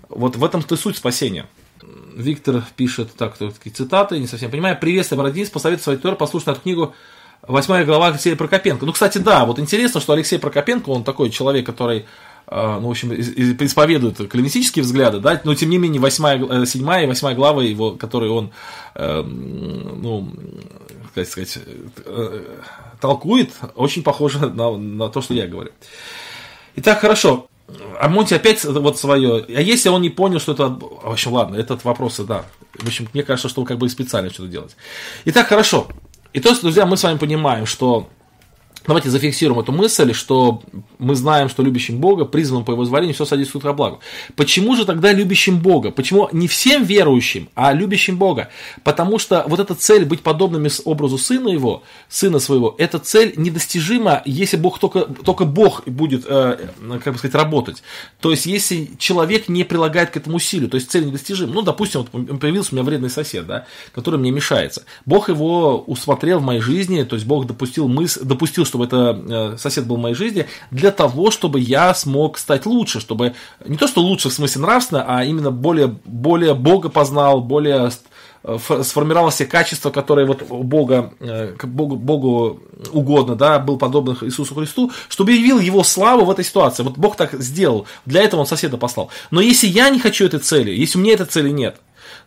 Вот в этом-то суть спасения. Виктор пишет, так, такие цитаты, не совсем понимаю. Приветствую, Бородинец, посоветую свой тур, послушать эту книгу восьмая глава Алексея Прокопенко. Ну, кстати, да, вот интересно, что Алексей Прокопенко, он такой человек, который э, ну, в общем, исповедует калинистические взгляды, да, но тем не менее восьмая, э, седьмая и восьмая глава его, которые он, э, ну, как сказать, толкует, очень похоже на, на то, что я говорю. Итак, хорошо. А Монти опять вот свое. А если он не понял, что это... В общем, ладно, этот вопрос, да. В общем, мне кажется, что он как бы специально что-то делает. Итак, хорошо. И то, друзья, мы с вами понимаем, что Давайте зафиксируем эту мысль, что мы знаем, что любящим Бога, призванным по его зволению, все содействует ко благу. Почему же тогда любящим Бога? Почему не всем верующим, а любящим Бога? Потому что вот эта цель быть подобными образу сына его, сына своего, эта цель недостижима, если Бог только, только Бог будет, э, как бы сказать, работать. То есть, если человек не прилагает к этому усилию, то есть цель недостижима. Ну, допустим, вот появился у меня вредный сосед, да, который мне мешается. Бог его усмотрел в моей жизни, то есть Бог допустил мысль, допустил, чтобы это э, сосед был в моей жизни, для того, чтобы я смог стать лучше, чтобы не то, что лучше в смысле нравственно, а именно более, более Бога познал, более э, сформировалось все качества, которые вот Бога, э, Богу, Богу угодно, да, был подобен Иисусу Христу, чтобы явил его славу в этой ситуации. Вот Бог так сделал, для этого он соседа послал. Но если я не хочу этой цели, если у меня этой цели нет,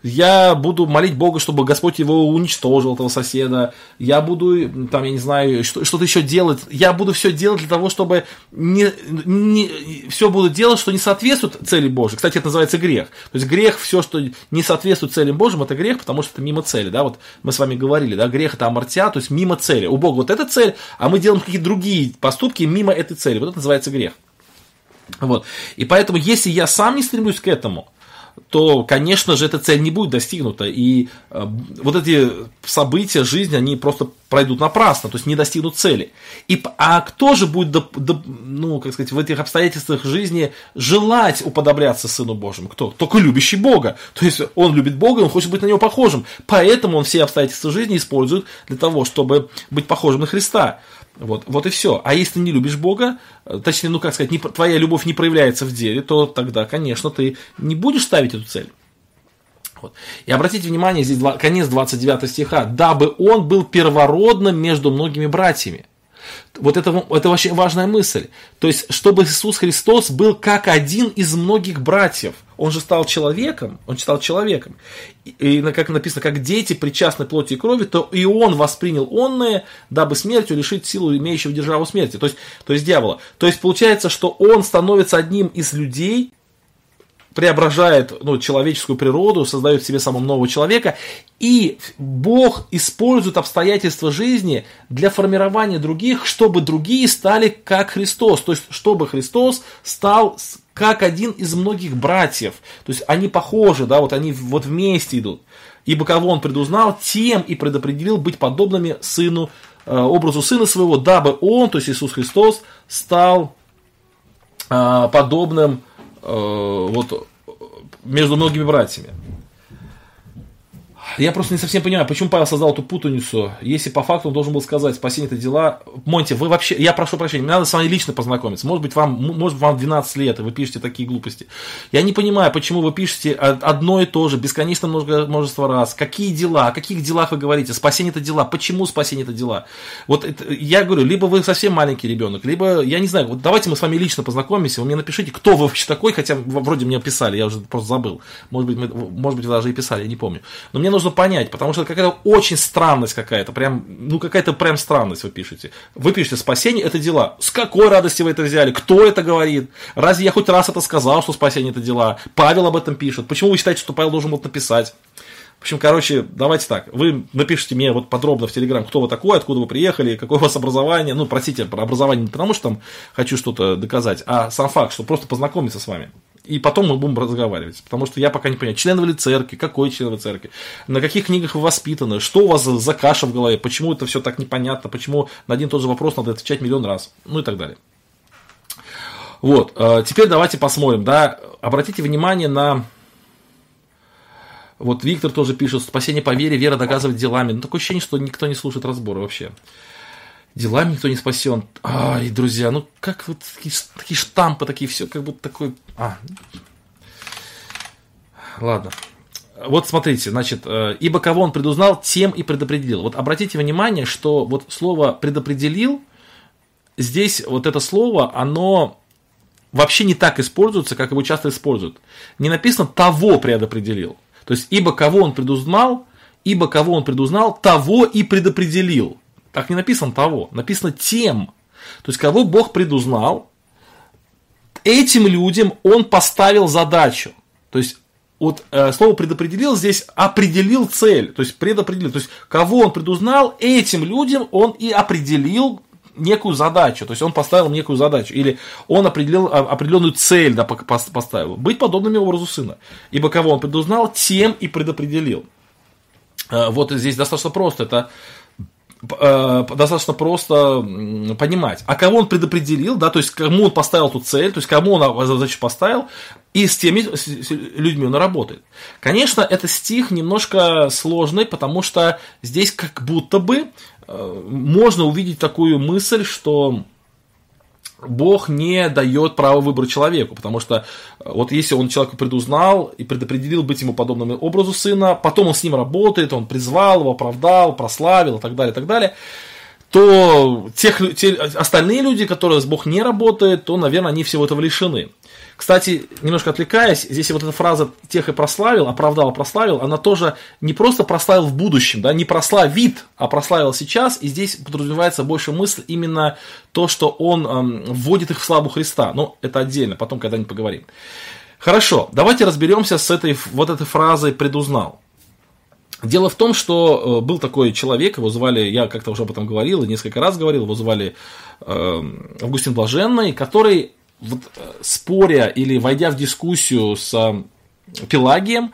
я буду молить Бога, чтобы Господь его уничтожил, этого соседа, я буду, там, я не знаю, что-то еще делать, я буду все делать для того, чтобы не, не, все буду делать, что не соответствует цели Божьей. Кстати, это называется грех. То есть грех, все, что не соответствует целям Божьим, это грех, потому что это мимо цели, да, вот мы с вами говорили, да, грех это амортия, то есть мимо цели. У Бога вот эта цель, а мы делаем какие-то другие поступки мимо этой цели. Вот это называется грех. Вот. И поэтому, если я сам не стремлюсь к этому, то, конечно же, эта цель не будет достигнута. И э, вот эти события жизни, они просто пройдут напрасно, то есть не достигнут цели. И, а кто же будет, до, до, ну, как сказать, в этих обстоятельствах жизни желать уподобляться Сыну Божьему? Кто? Только любящий Бога. То есть он любит Бога, он хочет быть на него похожим. Поэтому он все обстоятельства жизни использует для того, чтобы быть похожим на Христа. Вот, вот и все. А если ты не любишь Бога, э, точнее, ну как сказать, не, твоя любовь не проявляется в деле, то тогда, конечно, ты не будешь ставить эту цель. Вот. И обратите внимание, здесь конец 29 стиха. «Дабы он был первородным между многими братьями». Вот это, это очень важная мысль. То есть, чтобы Иисус Христос был как один из многих братьев. Он же стал человеком, он стал человеком. И, как написано, как дети причастны плоти и крови, то и он воспринял онное, дабы смертью лишить силу имеющего державу смерти, то есть, то есть дьявола. То есть получается, что он становится одним из людей, преображает ну, человеческую природу, создает в себе самого нового человека, и Бог использует обстоятельства жизни для формирования других, чтобы другие стали как Христос, то есть чтобы Христос стал как один из многих братьев, то есть они похожи, да, вот они вот вместе идут. Ибо кого он предузнал, тем и предопределил быть подобными сыну, э, образу сына своего, дабы он, то есть Иисус Христос, стал э, подобным Э, вот между многими братьями. Я просто не совсем понимаю, почему Павел создал эту путаницу, если по факту он должен был сказать, спасение это дела. Монти, вы вообще, я прошу прощения, мне надо с вами лично познакомиться. Может быть, вам, может вам 12 лет, и вы пишете такие глупости. Я не понимаю, почему вы пишете одно и то же, бесконечно множество раз. Какие дела, о каких делах вы говорите? Спасение это дела. Почему спасение это дела? Вот это, я говорю, либо вы совсем маленький ребенок, либо, я не знаю, вот давайте мы с вами лично познакомимся, вы мне напишите, кто вы вообще такой, хотя вроде мне писали, я уже просто забыл. Может быть, мы, может быть, вы даже и писали, я не помню. Но мне нужно нужно понять, потому что какая-то очень странность какая-то, прям, ну какая-то прям странность вы пишете. Вы пишете спасение это дела. С какой радости вы это взяли? Кто это говорит? Разве я хоть раз это сказал, что спасение это дела? Павел об этом пишет. Почему вы считаете, что Павел должен был написать? В общем, короче, давайте так. Вы напишите мне вот подробно в Телеграм, кто вы такой, откуда вы приехали, какое у вас образование. Ну, простите, про образование не потому, что там хочу что-то доказать, а сам факт, что просто познакомиться с вами и потом мы будем разговаривать. Потому что я пока не понимаю, член вы ли церкви, какой член вы церкви, на каких книгах вы воспитаны, что у вас за каша в голове, почему это все так непонятно, почему на один и тот же вопрос надо отвечать миллион раз, ну и так далее. Вот, э, теперь давайте посмотрим, да, обратите внимание на вот Виктор тоже пишет, спасение по вере, вера доказывает делами. Ну, такое ощущение, что никто не слушает разбора вообще делами никто не спасен. Ай, друзья, ну как вот такие, такие штампы, такие все, как будто такой... А. Ладно. вот смотрите, значит, э, ибо кого он предузнал, тем и предопределил. Вот обратите внимание, что вот слово предопределил, здесь вот это слово, оно вообще не так используется, как его часто используют. Не написано того предопределил. То есть, ибо кого он предузнал, ибо кого он предузнал, того и предопределил. Так не написано того, написано тем. То есть, кого Бог предузнал, этим людям он поставил задачу. То есть, вот э, слово предопределил здесь определил цель, то есть предопределил. То есть, кого он предузнал, этим людям он и определил некую задачу, то есть он поставил некую задачу, или он определил а, определенную цель да, поставил, быть подобными образу сына. Ибо кого он предузнал, тем и предопределил. Э, вот здесь достаточно просто, это достаточно просто понимать. А кого он предопределил, да, то есть кому он поставил эту цель, то есть кому он задачу поставил, и с теми людьми он работает. Конечно, этот стих немножко сложный, потому что здесь как будто бы э, можно увидеть такую мысль, что Бог не дает право выбора человеку, потому что э, вот если он человека предузнал и предопределил быть ему подобным образу сына, потом он с ним работает, он призвал его, оправдал, прославил и так далее, и так далее, то тех, те, остальные люди, которые с Бог не работает, то, наверное, они всего этого лишены. Кстати, немножко отвлекаясь, здесь вот эта фраза «тех и прославил», «оправдал, прославил», она тоже не просто прославил в будущем, да, не прославит, а прославил сейчас, и здесь подразумевается больше мысль именно то, что он эм, вводит их в славу Христа. Но это отдельно, потом когда-нибудь поговорим. Хорошо, давайте разберемся с этой вот этой фразой «предузнал». Дело в том, что э, был такой человек, его звали, я как-то уже об этом говорил несколько раз говорил, его звали э, Августин Блаженный, который вот, э, споря или войдя в дискуссию с э, Пелагием,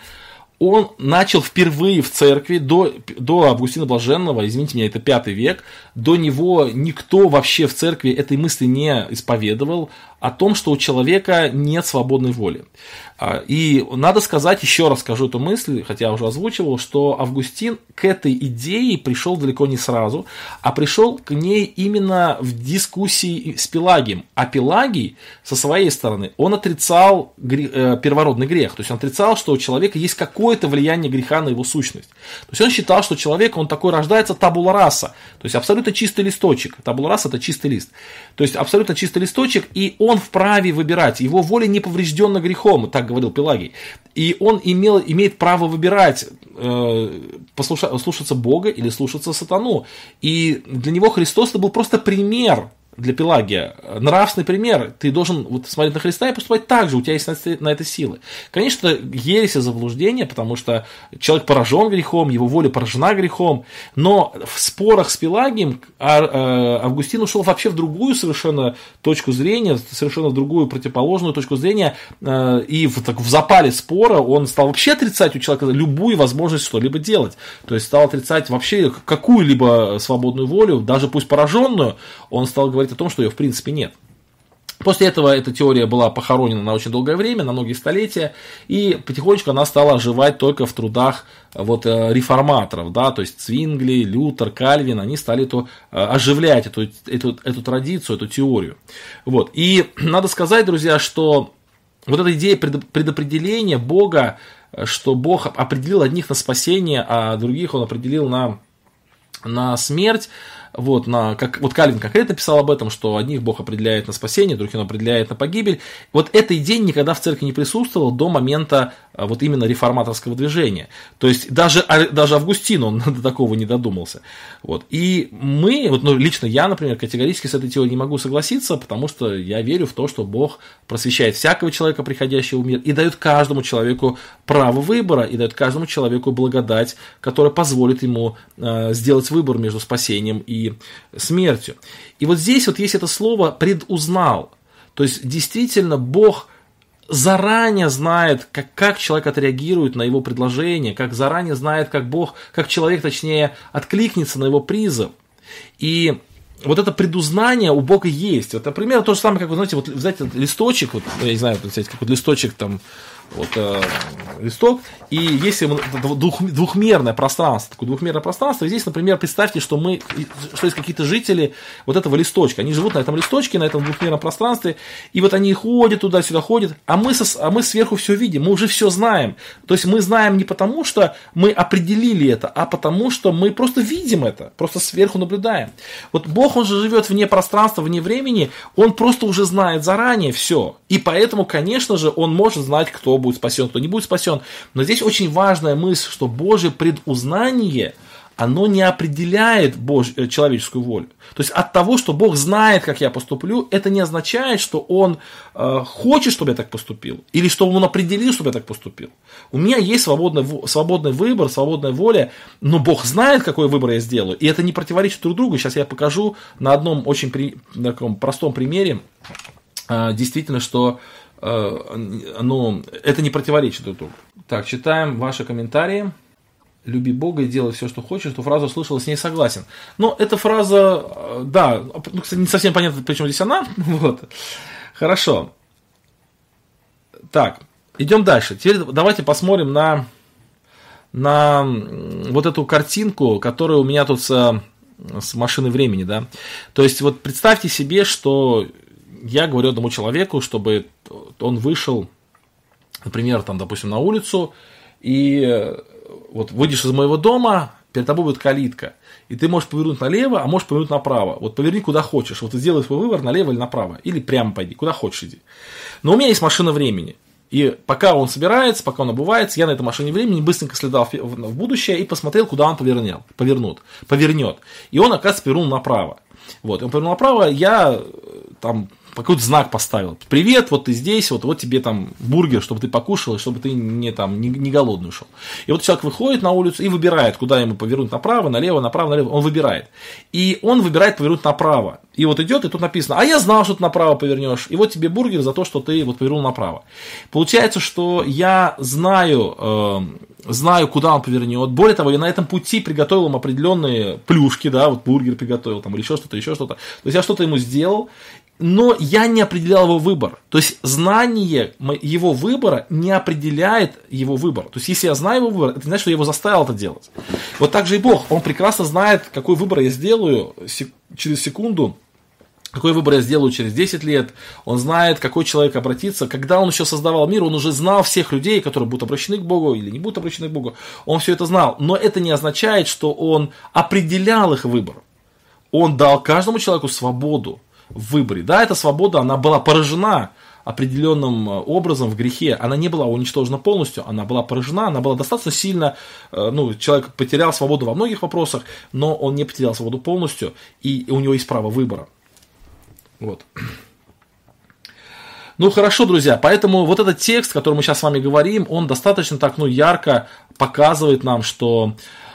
он начал впервые в церкви до, до Августина Блаженного, извините меня, это пятый век, до него никто вообще в церкви этой мысли не исповедовал о том, что у человека нет свободной воли. А, и надо сказать, еще раз скажу эту мысль, хотя я уже озвучивал, что Августин к этой идее пришел далеко не сразу, а пришел к ней именно в дискуссии с Пелагием. А Пелагий, со своей стороны, он отрицал э, первородный грех. То есть он отрицал, что у человека есть какое-то влияние греха на его сущность. То есть он считал, что человек, он такой рождается табула раса. То есть абсолютно чистый листочек. Табула раса это чистый лист. То есть абсолютно чистый листочек, и он вправе выбирать. Его воля не повреждена грехом. Так говорил Пелагий. И он имел, имеет право выбирать, э, послуша, слушаться Бога или слушаться сатану. И для него Христос это был просто пример для Пелагия. Нравственный пример. Ты должен вот смотреть на Христа и поступать так же. У тебя есть на это силы. Конечно, ересь и заблуждение, потому что человек поражен грехом, его воля поражена грехом. Но в спорах с Пелагием а, э, Августин ушел вообще в другую совершенно точку зрения, совершенно в другую противоположную точку зрения. Э, и в, так, в запале спора он стал вообще отрицать у человека любую возможность что-либо делать. То есть стал отрицать вообще какую-либо свободную волю, даже пусть пораженную. Он стал говорить говорит о том, что ее в принципе нет. После этого эта теория была похоронена на очень долгое время, на многие столетия, и потихонечку она стала оживать только в трудах вот, э, реформаторов, да, то есть Цвингли, Лютер, Кальвин, они стали то, э, оживлять эту, эту, эту традицию, эту теорию. Вот. И надо сказать, друзья, что вот эта идея предопределения Бога, что Бог определил одних на спасение, а других он определил на, на смерть, вот, на, как, вот Кальвин конкретно писал об этом, что одних Бог определяет на спасение, других он определяет на погибель. Вот эта идея никогда в церкви не присутствовала до момента а, вот именно реформаторского движения. То есть даже, а, даже Августин, он до такого не додумался. Вот. И мы, вот, ну, лично я, например, категорически с этой теорией не могу согласиться, потому что я верю в то, что Бог просвещает всякого человека, приходящего в мир, и дает каждому человеку право выбора, и дает каждому человеку благодать, которая позволит ему э, сделать выбор между спасением и смертью. И вот здесь вот есть это слово «предузнал». То есть действительно Бог заранее знает, как, как человек отреагирует на его предложение, как заранее знает, как Бог, как человек, точнее, откликнется на его призыв. И вот это предузнание у Бога есть. Вот, например, то же самое, как вы знаете, вот взять этот листочек, вот, я не знаю, взять какой-то листочек там вот, э, листок, и если двух, двухмерное пространство, такое двухмерное пространство, здесь, например, представьте, что мы, что есть какие-то жители вот этого листочка, они живут на этом листочке, на этом двухмерном пространстве, и вот они ходят туда-сюда, ходят, а мы, со, а мы сверху все видим, мы уже все знаем. То есть мы знаем не потому, что мы определили это, а потому, что мы просто видим это, просто сверху наблюдаем. Вот Бог, Он же живет вне пространства, вне времени, Он просто уже знает заранее все. И поэтому, конечно же, Он может знать, кто будет спасен, кто не будет спасен. Но здесь очень важная мысль, что Божье предузнание, оно не определяет Бож... Э, человеческую волю. То есть от того, что Бог знает, как я поступлю, это не означает, что Он э, хочет, чтобы я так поступил, или что Он определил, чтобы я так поступил. У меня есть свободный, свободный выбор, свободная воля, но Бог знает, какой выбор я сделаю, и это не противоречит друг другу. Сейчас я покажу на одном очень при... таком простом примере, э, действительно, что Э, ну, это не противоречит друг другу. Так, читаем ваши комментарии. Люби Бога и делай все, что хочешь. Эту фразу слышал, с ней согласен. Но эта фраза, э, да, ну, кстати, не совсем понятно, почему здесь она. Вот. Хорошо. Так, идем дальше. Теперь давайте посмотрим на, на вот эту картинку, которая у меня тут с, с машины времени, да. То есть, вот представьте себе, что я говорю одному человеку, чтобы он вышел, например, там, допустим, на улицу, и э, вот выйдешь из моего дома, перед тобой будет калитка, и ты можешь повернуть налево, а можешь повернуть направо. Вот поверни куда хочешь. Вот ты сделай свой выбор налево или направо. Или прямо пойди, куда хочешь иди. Но у меня есть машина времени. И пока он собирается, пока он обувается, я на этой машине времени быстренько следал в будущее и посмотрел, куда он повернет, повернут, повернет. И он, оказывается, повернул направо. Вот, и он повернул направо, я э, там какой-то знак поставил. Привет, вот ты здесь, вот, вот тебе там бургер, чтобы ты покушал, чтобы ты не, там, не, не голодный ушел. И вот человек выходит на улицу и выбирает, куда ему повернуть направо, налево, направо, налево. Он выбирает. И он выбирает повернуть направо. И вот идет, и тут написано, а я знал, что ты направо повернешь. И вот тебе бургер за то, что ты вот повернул направо. Получается, что я знаю, э, знаю, куда он повернет. Более того, я на этом пути приготовил ему определенные плюшки, да, вот бургер приготовил, там, или еще что-то, еще что-то. То есть я что-то ему сделал, но я не определял его выбор. То есть знание его выбора не определяет его выбор. То есть если я знаю его выбор, это значит, что я его заставил это делать. Вот так же и Бог. Он прекрасно знает, какой выбор я сделаю через секунду, какой выбор я сделаю через 10 лет, он знает, какой человек обратится. Когда он еще создавал мир, он уже знал всех людей, которые будут обращены к Богу или не будут обращены к Богу. Он все это знал. Но это не означает, что он определял их выбор. Он дал каждому человеку свободу в выборе. Да, эта свобода, она была поражена определенным э, образом в грехе, она не была уничтожена полностью, она была поражена, она была достаточно сильно, э, ну, человек потерял свободу во многих вопросах, но он не потерял свободу полностью, и у него есть право выбора. Вот. Ну хорошо, друзья, поэтому вот этот текст, который мы сейчас с вами говорим, он достаточно так, ну, ярко показывает нам, что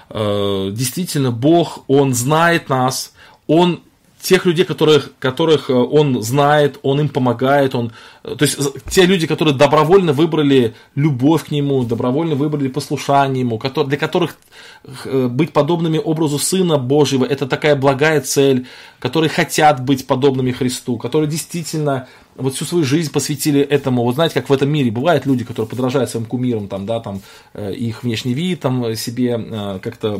э, действительно Бог, Он знает нас, Он тех людей, которых, которых э, он знает, он им помогает, он, э, то есть те люди, которые добровольно выбрали любовь к нему, добровольно выбрали послушание ему, для которых э, быть подобными образу Сына Божьего, это такая благая цель, которые хотят быть подобными Христу, которые действительно вот всю свою жизнь посвятили этому. Вот знаете, как в этом мире бывают люди, которые подражают своим кумирам, там, да, там, э, их внешний вид там себе э, как-то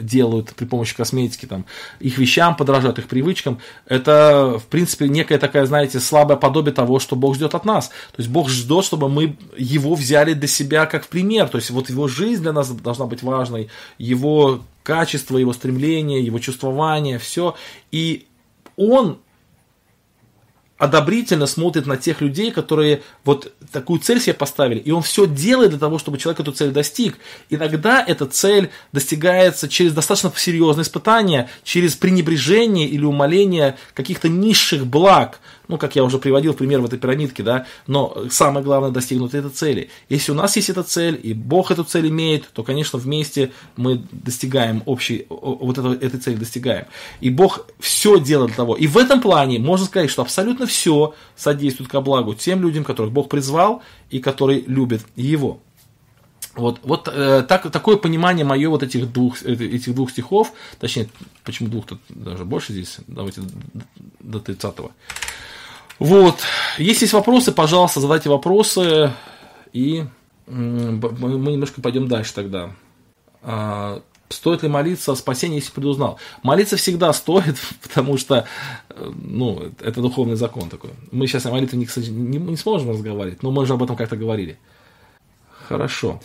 делают при помощи косметики, там, их вещам подражают, их привычкам. Это, в принципе, некая такая, знаете, слабое подобие того, что Бог ждет от нас. То есть Бог ждет, чтобы мы его взяли для себя как пример. То есть вот его жизнь для нас должна быть важной, его качество, его стремление, его чувствование, все. И он одобрительно смотрит на тех людей, которые вот такую цель себе поставили, и он все делает для того, чтобы человек эту цель достиг. Иногда эта цель достигается через достаточно серьезные испытания, через пренебрежение или умаление каких-то низших благ, ну, как я уже приводил пример в этой пирамидке, да, но самое главное достигнуть этой цели. Если у нас есть эта цель, и Бог эту цель имеет, то, конечно, вместе мы достигаем общей, вот этого, этой цели достигаем. И Бог все делает для того. И в этом плане можно сказать, что абсолютно все содействует ко благу тем людям, которых Бог призвал и которые любят Его. Вот, вот э, так, такое понимание мое вот этих двух, этих двух стихов, точнее, почему двух, то даже больше здесь, давайте до 30-го. Вот. Если есть вопросы, пожалуйста, задайте вопросы. И мы немножко пойдем дальше тогда. А, Стоит ли молиться о спасении, если предузнал? Молиться всегда стоит, потому что, э, ну, это духовный закон такой. Мы сейчас о молитве кстати, не, не сможем разговаривать, но мы уже об этом как-то говорили. Хорошо.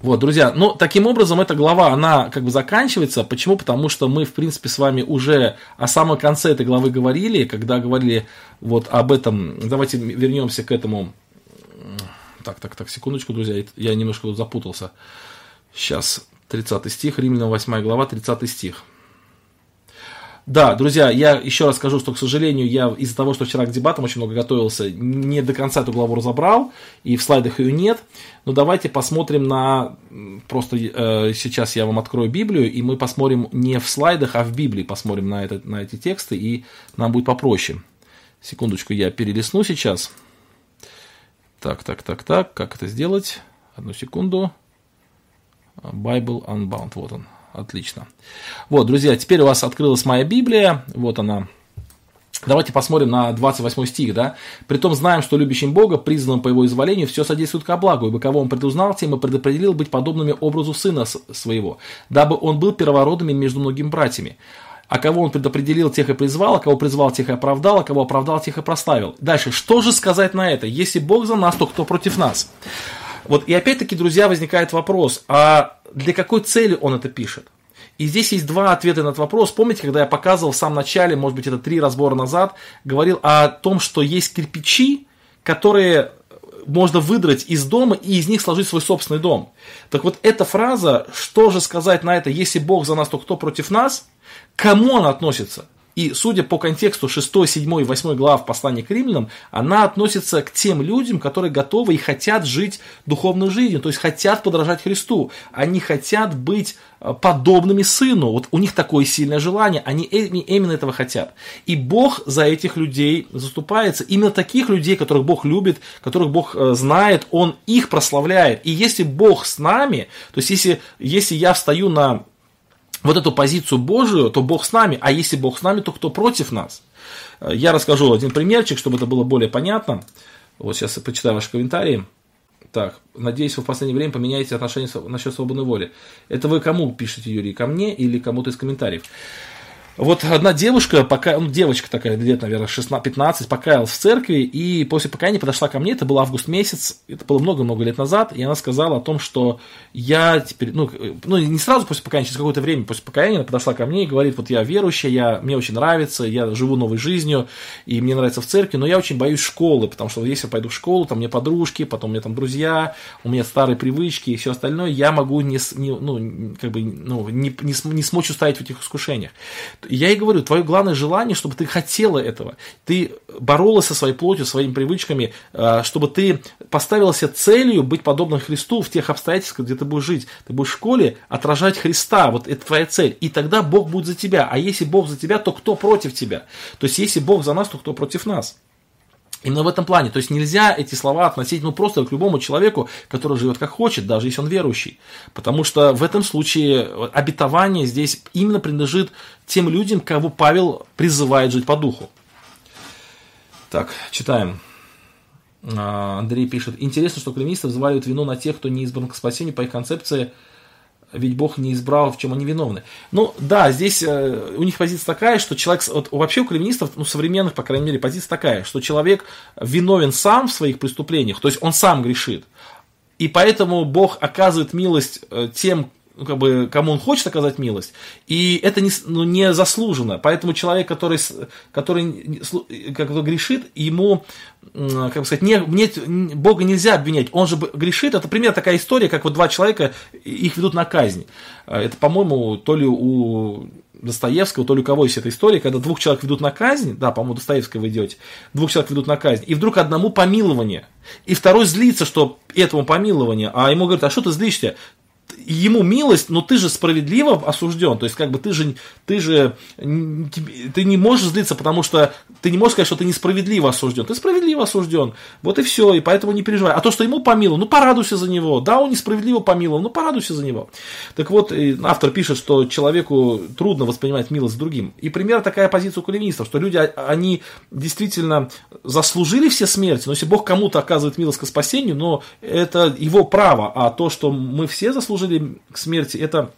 Вот, друзья, ну, таким образом, эта глава, она как бы заканчивается. Почему? Потому что мы, в принципе, с вами уже о самом конце этой главы говорили, когда говорили вот об этом. Давайте вернемся к этому. Так, так, так, секундочку, друзья, я немножко тут запутался. Сейчас, 30 стих, Римлянам 8 глава, 30 стих. Да, друзья, я еще раз скажу, что, к сожалению, я из-за того, что вчера к дебатам очень много готовился, не до конца эту главу разобрал, и в слайдах ее нет. Но давайте посмотрим на... Просто э, сейчас я вам открою Библию, и мы посмотрим не в слайдах, а в Библии посмотрим на, это, на эти тексты, и нам будет попроще. Секундочку, я перелистну сейчас. Так, так, так, так, как это сделать? Одну секунду. Bible Unbound, вот он, отлично. Вот, друзья, теперь у вас открылась моя Библия, вот она. Давайте посмотрим на 28 стих, да. «Притом знаем, что любящим Бога, призванным по его изволению, все содействует ко благу, ибо кого он предузнал, тем и предопределил быть подобными образу сына своего, дабы он был первородным между многими братьями. А кого он предопределил, тех и призвал, а кого призвал, тех и оправдал, а кого оправдал, тех и прославил. Дальше, что же сказать на это? Если Бог за нас, то кто против нас? Вот и опять-таки, друзья, возникает вопрос, а для какой цели он это пишет? И здесь есть два ответа на этот вопрос. Помните, когда я показывал в самом начале, может быть, это три разбора назад, говорил о том, что есть кирпичи, которые можно выдрать из дома и из них сложить свой собственный дом. Так вот, эта фраза, что же сказать на это, если Бог за нас, то кто против нас, к кому она относится? И судя по контексту 6, 7 и 8 глав послания к римлянам, она относится к тем людям, которые готовы и хотят жить духовной жизнью, то есть хотят подражать Христу. Они хотят быть э, подобными сыну. Вот у них такое сильное желание, они э- именно этого хотят. И Бог за этих людей заступается. Именно таких людей, которых Бог любит, которых Бог э, знает, Он их прославляет. И если Бог с нами, то есть если, если я встаю на вот эту позицию Божию, то Бог с нами, а если Бог с нами, то кто против нас? Э, Я расскажу один примерчик, чтобы это было более понятно. Вот сейчас я почитаю ваши комментарии. Так, надеюсь, вы в последнее время поменяете отношение насчет свободной воли. Это вы кому пишете, Юрий, ко мне или кому-то из комментариев? Вот одна девушка, пока, ну, девочка такая, лет, наверное, 16-15, покаялась в церкви, и после покаяния подошла ко мне, это был август месяц, это было много-много лет назад, и она сказала о том, что я теперь, ну, ну не сразу после покаяния, через какое-то время после покаяния она подошла ко мне и говорит, вот я верующая, я, мне очень нравится, я живу новой жизнью, и мне нравится в церкви, но я очень боюсь школы, потому что если я пойду в школу, там меня подружки, потом меня там друзья, у меня старые привычки и все остальное, я могу не, не, ну, как бы, ну, не, не, не смочь устоять в этих искушениях. Я ей говорю, твое главное желание, чтобы ты хотела этого, ты боролась со своей плотью, своими привычками, э, чтобы ты поставила себе целью быть подобным Христу в тех обстоятельствах, где ты будешь жить. Ты будешь в школе отражать Христа, вот это твоя цель. И тогда Бог будет за тебя. А если Бог за тебя, то кто против тебя? То есть, если Бог за нас, то кто против нас? Именно в этом плане. То есть нельзя эти слова относить ну, просто к любому человеку, который живет как хочет, даже если он верующий. Потому что в этом случае обетование здесь именно принадлежит тем людям, кого Павел призывает жить по духу. Так, читаем. А, Андрей пишет. Интересно, что кальвинисты взваливают вину на тех, кто не избран к спасению по их концепции ведь Бог не избрал, в чем они виновны. Ну, да, здесь э, у них позиция такая, что человек, вот, вообще у кальвинистов, ну, современных, по крайней мере, позиция такая, что человек виновен сам в своих преступлениях, то есть он сам грешит. И поэтому Бог оказывает милость э, тем, ну, как бы, кому он хочет оказать милость, и это не, ну, не заслуженно. Поэтому человек, который, который не- как бы грешит, ему, как бы сказать, не, нет, н- Бога нельзя обвинять. Он же грешит. Это пример такая история, как вот два человека, их ведут на казнь. А, Это, по-моему, то ли у Достоевского, то ли у кого есть эта история, когда двух человек ведут на казнь, да, по-моему, Достоевского вы идете, двух человек ведут на казнь, и вдруг одному помилование, и второй злится, что этому помилование, а ему говорят, а что ты злишься? Ему милость, но ты же справедливо осужден. То есть, как бы ты же, ты же, ты не можешь злиться, потому что ты не можешь сказать, что ты несправедливо осужден. Ты справедливо осужден. Вот и все, и поэтому не переживай. А то, что ему помиловал, ну порадуйся за него. Да, он несправедливо помиловал, ну порадуйся за него. Так вот, автор пишет, что человеку трудно воспринимать милость другим. И пример такая позиция у кальвинистов, что люди, а, они действительно заслужили все смерти, но если Бог кому-то оказывает милость к спасению, но это его право, а то, что мы все заслужили к смерти, это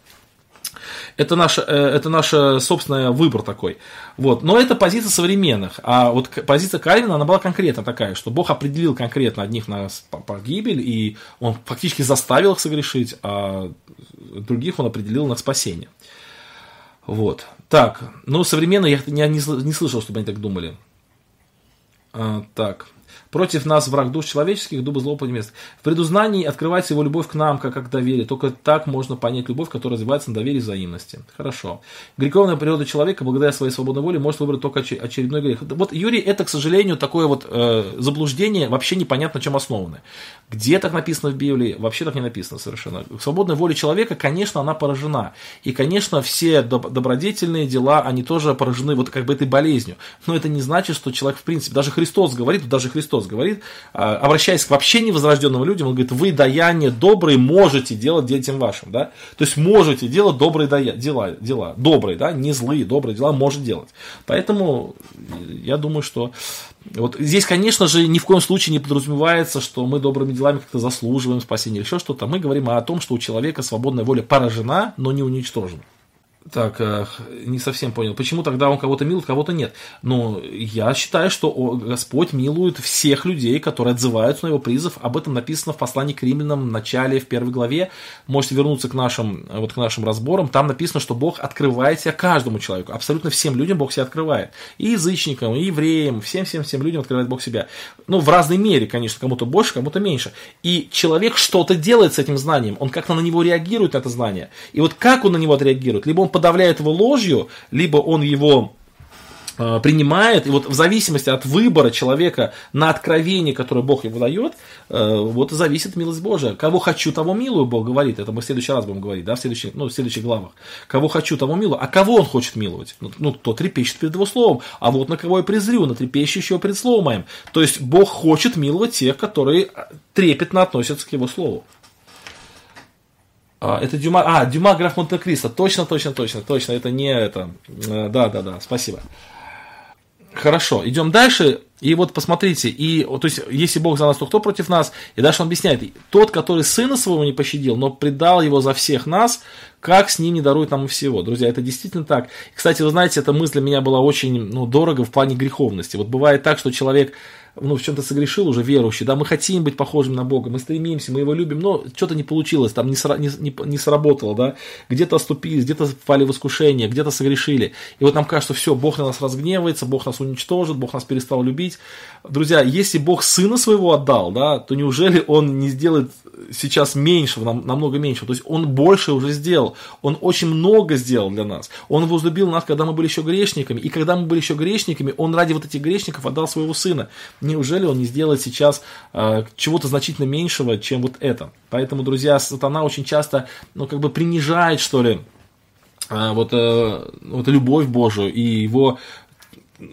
это наш, э, это наш собственный выбор такой. Вот. Но это позиция современных. А вот позиция Кальвина, она была конкретно такая, что Бог определил конкретно одних на погибель, и он фактически заставил их согрешить, а других он определил на спасение. Вот. Так, ну, современные я не, не, не слышал, чтобы они так думали. А, так. Против нас враг душ человеческих, дубы злого мест. В предузнании открывается его любовь к нам, как, как доверие. Только так можно понять любовь, которая развивается на доверии и взаимности. Хорошо. Греховная природа человека, благодаря своей свободной воле, может выбрать только очередной грех. Вот, Юрий, это, к сожалению, такое вот э, заблуждение, вообще непонятно, чем основано. Где так написано в Библии? Вообще так не написано совершенно. Свободная воля человека, конечно, она поражена. И, конечно, все добродетельные дела, они тоже поражены вот как бы этой болезнью. Но это не значит, что человек, в принципе, даже Христос говорит, даже Христос Христос говорит, а, обращаясь к вообще невозрожденным людям, он говорит, вы даяние добрые можете делать детям вашим, да, то есть можете делать добрые дела, дела, добрые, да, не злые, добрые дела может делать. Поэтому я думаю, что вот здесь, конечно же, ни в коем случае не подразумевается, что мы добрыми делами как-то заслуживаем спасения или еще что-то. Мы говорим о том, что у человека свободная воля поражена, но не уничтожена. Так, э, не совсем понял. Почему тогда он кого-то милует, кого-то нет? Ну, я считаю, что Господь милует всех людей, которые отзываются на его призыв. Об этом написано в послании к римлянам в начале, в первой главе. Можете вернуться к нашим, вот к нашим разборам. Там написано, что Бог открывает себя каждому человеку. Абсолютно всем людям Бог себя открывает. И язычникам, и евреям, всем-всем-всем людям открывает Бог себя. Ну, в разной мере, конечно, кому-то больше, кому-то меньше. И человек что-то делает с этим знанием. Он как-то на него реагирует, на это знание. И вот как он на него отреагирует? Либо он подавляет его ложью, либо он его э, принимает, и вот в зависимости от выбора человека на откровение, которое Бог ему дает, э, вот и зависит милость Божия. Кого хочу, того милую, Бог говорит, это мы в следующий раз будем говорить, да, в следующих, ну, в следующих главах. Кого хочу, того милую. А кого он хочет миловать? Ну, ну тот трепещет перед его словом. А вот на кого я презрю, на трепещущего перед словом моим. То есть Бог хочет миловать тех, которые трепетно относятся к его слову. А, это Дюма, а, Дюма граф Монте-Кристо, точно, точно, точно, точно, это не это, э, да, да, да, спасибо. Хорошо, идем дальше. И вот посмотрите, и, то есть, если Бог за нас, то кто против нас? И дальше он объясняет, тот, который сына своего не пощадил, но предал его за всех нас, как с ним не дарует нам всего. Друзья, это действительно так. Кстати, вы знаете, эта мысль для меня была очень ну, дорого в плане греховности. Вот бывает так, что человек ну, в чем-то согрешил уже верующий, да, мы хотим быть похожим на Бога, мы стремимся, мы его любим, но что-то не получилось, там не, сра- не, не, не сработало, да, где-то оступились, где-то впали в искушение, где-то согрешили, и вот нам кажется, все, Бог на нас разгневается, Бог нас уничтожит, Бог нас перестал любить. Друзья, если Бог Сына Своего отдал, да, то неужели Он не сделает сейчас меньше, намного меньше, то есть Он больше уже сделал, Он очень много сделал для нас, Он возлюбил нас, когда мы были еще грешниками, и когда мы были еще грешниками, Он ради вот этих грешников отдал Своего Сына, неужели он не сделает сейчас э, чего-то значительно меньшего, чем вот это? Поэтому, друзья, сатана очень часто, ну, как бы принижает, что ли, э, вот, э, вот любовь Божию и его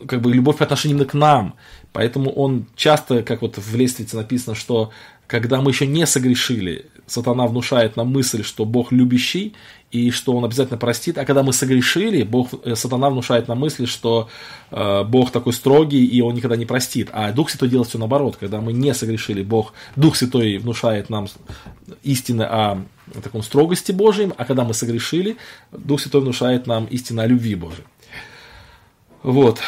как бы любовь по отношению к нам. Поэтому он часто, как вот в лестнице написано, что когда мы еще не согрешили, сатана внушает нам мысль, что Бог любящий, и что он обязательно простит. А когда мы согрешили, Бог, э, сатана внушает нам мысли, что э, Бог такой строгий, и он никогда не простит. А Дух Святой делает все наоборот. Когда мы не согрешили, Бог, Дух Святой внушает нам истины о таком строгости Божьей, а когда мы согрешили, Дух Святой внушает нам истину о любви Божьей. Вот.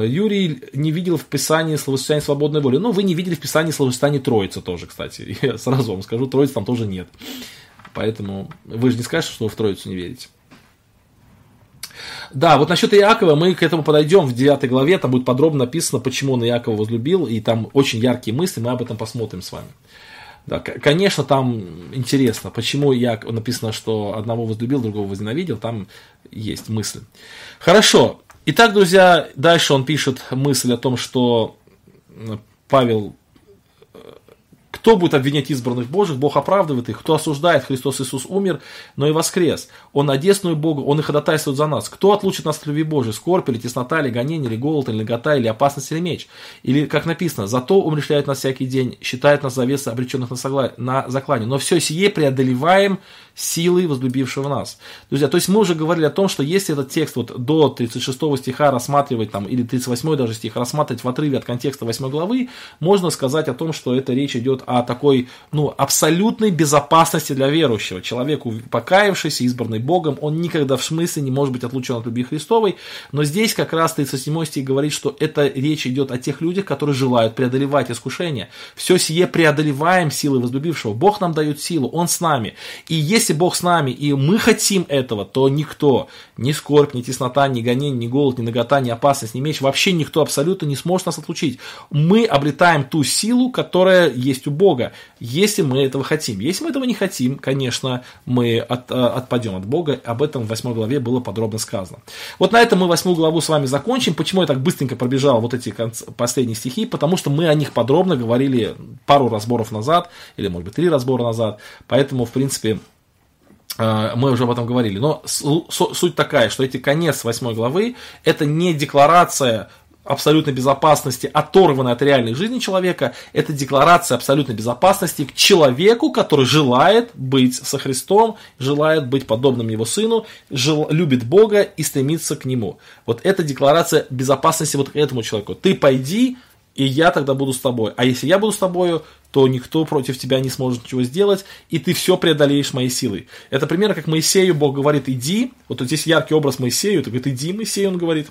Юрий не видел в Писании словосочетания свободной воли. Ну, вы не видели в Писании словосочетания Троица тоже, кстати. Я сразу вам скажу, Троицы там тоже нет. Поэтому вы же не скажете, что вы в Троицу не верите. Да, вот насчет Иакова мы к этому подойдем в 9 главе, там будет подробно написано, почему он Иакова возлюбил, и там очень яркие мысли, мы об этом посмотрим с вами. Да, конечно, там интересно, почему я написано, что одного возлюбил, другого возненавидел, там есть мысль. Хорошо. Итак, друзья, дальше он пишет мысль о том, что Павел Кто будет обвинять избранных Божьих? Бог оправдывает их. Кто осуждает? Христос Иисус умер, но и воскрес. Он одесную Богу, Он и ходатайствует за нас. Кто отлучит нас от любви Божией? Скорбь или теснота, или гонение, или голод, или нагота, или опасность, или меч? Или, как написано, зато умрешляет нас всякий день, считает нас завеса обреченных на, согла... на заклание. Но все сие преодолеваем силой возлюбившего нас. Друзья, то есть мы уже говорили о том, что если этот текст вот до 36 стиха рассматривать, там, или 38 даже стих рассматривать в отрыве от контекста 8 главы, можно сказать о том, что это речь идет о такой ну, абсолютной безопасности для верующего. Человеку, покаявшийся, избранный Богом, он никогда в смысле не может быть отлучен от любви Христовой, но здесь как раз 37 стих говорит, что это речь идет о тех людях, которые желают преодолевать искушения. Все сие преодолеваем силой возлюбившего. Бог нам дает силу, Он с нами. И если если Бог с нами, и мы хотим этого, то никто, ни скорбь, ни теснота, ни гонение, ни голод, ни нагота, ни опасность, ни меч, вообще никто абсолютно не сможет нас отлучить. Мы обретаем ту силу, которая есть у Бога, если мы этого хотим. Если мы этого не хотим, конечно, мы от, э, отпадем от Бога. Об этом в 8 главе было подробно сказано. Вот на этом мы 8 главу с вами закончим. Почему я так быстренько пробежал вот эти последние стихи? Потому что мы о них подробно говорили пару разборов назад, или, может быть, три разбора назад. Поэтому, в принципе, мы уже об этом говорили, но суть такая, что эти конец 8 главы, это не декларация абсолютной безопасности, оторванной от реальной жизни человека, это декларация абсолютной безопасности к человеку, который желает быть со Христом, желает быть подобным его сыну, жел, любит Бога и стремится к нему. Вот это декларация безопасности вот к этому человеку. Ты пойди, и я тогда буду с тобой. А если я буду с тобою, то никто против тебя не сможет ничего сделать, и ты все преодолеешь моей силой. Это примерно как Моисею Бог говорит, иди, вот здесь яркий образ Моисею, ты говорит, иди, Моисей, он говорит,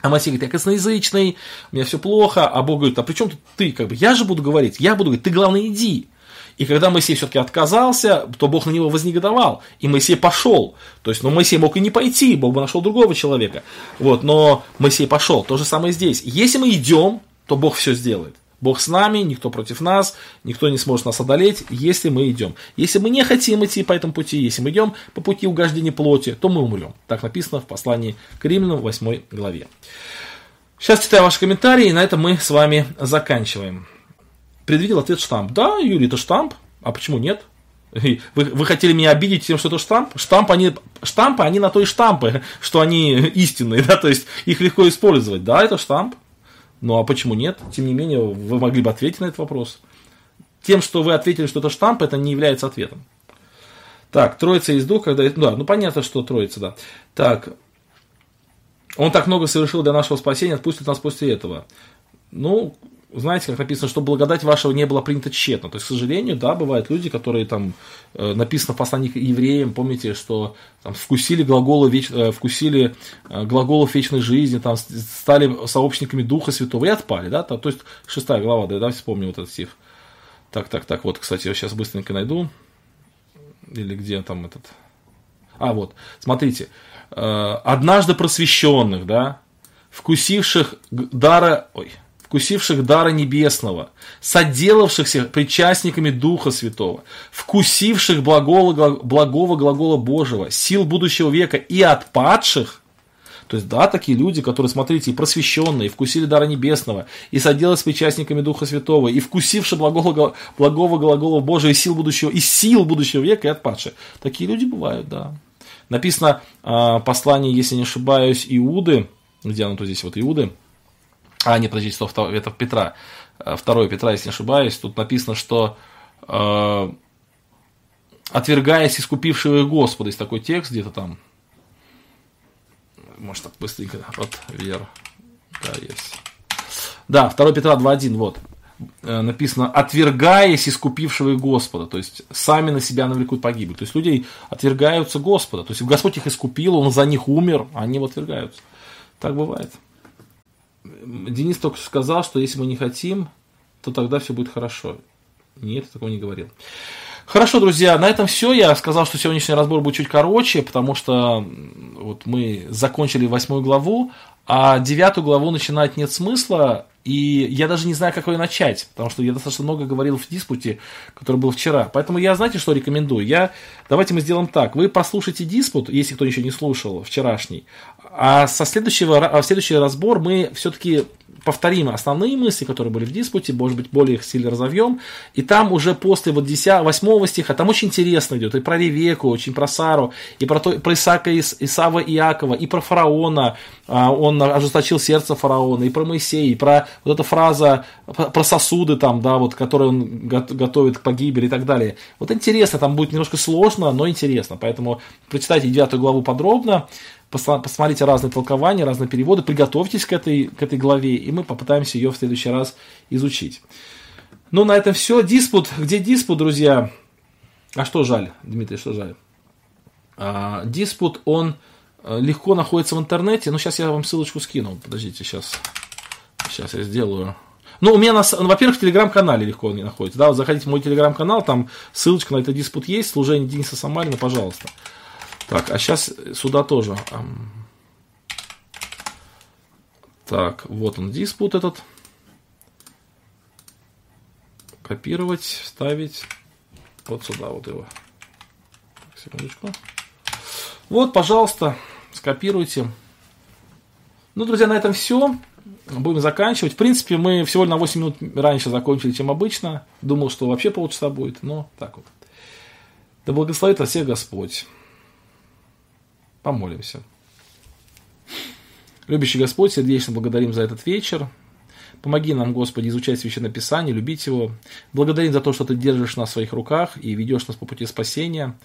а Моисей говорит, я косноязычный, у меня все плохо, а Бог говорит, а при чем тут ты, как бы, я же буду говорить, я буду говорить, ты главное иди. И когда Моисей все-таки отказался, то Бог на него вознегодовал, и Моисей пошел. То есть, ну, Моисей мог и не пойти, Бог бы нашел другого человека. Вот, но Моисей пошел. То же самое здесь. Если мы идем, то Бог все сделает. Бог с нами, никто против нас, никто не сможет нас одолеть, если мы идем. Если мы не хотим идти по этому пути, если мы идем по пути угождения плоти, то мы умрем. Так написано в послании к Римлянам 8 главе. Сейчас читаю ваши комментарии, и на этом мы с вами заканчиваем. Предвидел ответ штамп. Да, Юрий, это штамп. А почему нет? Вы, вы хотели меня обидеть тем, что это штамп? Штамп, они, штампы, они на той штампы, что они истинные, да, то есть их легко использовать. Да, это штамп. Ну а почему нет? Тем не менее, вы могли бы ответить на этот вопрос. Тем, что вы ответили, что это штамп, это не является ответом. Так, троица из двух, когда... Да, ну понятно, что троица, да. Так, он так много совершил для нашего спасения, отпустит нас после этого. Ну, знаете, как написано, что благодать вашего не была принята тщетно. То есть, к сожалению, да, бывают люди, которые там, э, написано в послании к евреям, помните, что там, вкусили, глаголы, веч, э, вкусили э, глаголов вечной жизни, там, стали сообщниками Духа Святого и отпали, да, то, есть, шестая глава, да, да, вспомню вот этот стих. Так, так, так, вот, кстати, я сейчас быстренько найду, или где там этот... А, вот, смотрите, э, однажды просвещенных, да, вкусивших дара... Ой, вкусивших дара небесного, соделавшихся причастниками Духа Святого, вкусивших благого, благого глагола Божьего, сил будущего века и отпадших, то есть, да, такие люди, которые, смотрите, и просвещенные, и вкусили дара небесного, и соделались причастниками Духа Святого, и вкусивши благого, благого глагола Божия, и сил будущего, и сил будущего века, и отпадшие. Такие люди бывают, да. Написано э, послание, если не ошибаюсь, Иуды, где оно тут здесь, вот Иуды, а, не, подождите, стоп, это Петра, э, второе Петра, если не ошибаюсь, тут написано, что э, отвергаясь искупившего Господа, есть такой текст где-то там, может так быстренько, вот, вера, да, есть. Да, 2 Петра 2.1, вот, э, написано, отвергаясь искупившего Господа, то есть сами на себя навлекут погибель. То есть люди отвергаются Господа, то есть Господь их искупил, Он за них умер, а они его отвергаются. Так бывает. Денис только сказал, что если мы не хотим, то тогда все будет хорошо. Нет, я такого не говорил. Хорошо, друзья, на этом все. Я сказал, что сегодняшний разбор будет чуть короче, потому что вот мы закончили восьмую главу, а девятую главу начинать нет смысла, И я даже не знаю, как ее начать, потому что я достаточно много говорил в диспуте, который был вчера. Поэтому я, знаете, что рекомендую? Я, давайте мы сделаем так. Вы послушайте диспут, если кто еще не слушал, вчерашний. А со следующего, а в следующий разбор мы все-таки повторим основные мысли, которые были в диспуте, может быть, более их сильно разовьем. И там уже после вот 10, 8 стиха, там очень интересно идет и про Ревеку, очень про Сару, и про, то, про Исаака, Исава и Иакова, и про фараона, а, он ожесточил сердце фараона, и про Моисея, и про вот эта фраза про сосуды там, да, вот, которые он готовит к погибели и так далее. Вот интересно, там будет немножко сложно, но интересно. Поэтому прочитайте 9 главу подробно посмотрите разные толкования, разные переводы, приготовьтесь к этой, к этой главе, и мы попытаемся ее в следующий раз изучить. Ну, на этом все. Диспут. Где диспут, друзья? А что жаль, Дмитрий, что жаль? А, диспут, он э, легко находится в интернете. Ну, сейчас я вам ссылочку скину. Подождите, сейчас. Сейчас я сделаю. Ну, у меня, на, ну, во-первых, в телеграм-канале легко он находится. Да, вот заходите в мой телеграм-канал, там ссылочка на этот диспут есть, служение Дениса Самарина, пожалуйста. Так, а сейчас сюда тоже. Так, вот он диспут этот. Копировать, вставить. Вот сюда вот его. Секундочку. Вот, пожалуйста, скопируйте. Ну, друзья, на этом все. Будем заканчивать. В принципе, мы всего на 8 минут раньше закончили, чем обычно. Думал, что вообще полчаса будет, но так вот. Да благословит вас всех Господь. Помолимся. Любящий Господь, сердечно благодарим за этот вечер. Помоги нам, Господи, изучать Священное Писание, любить его. Благодарим за то, что Ты держишь нас в своих руках и ведешь нас по пути спасения.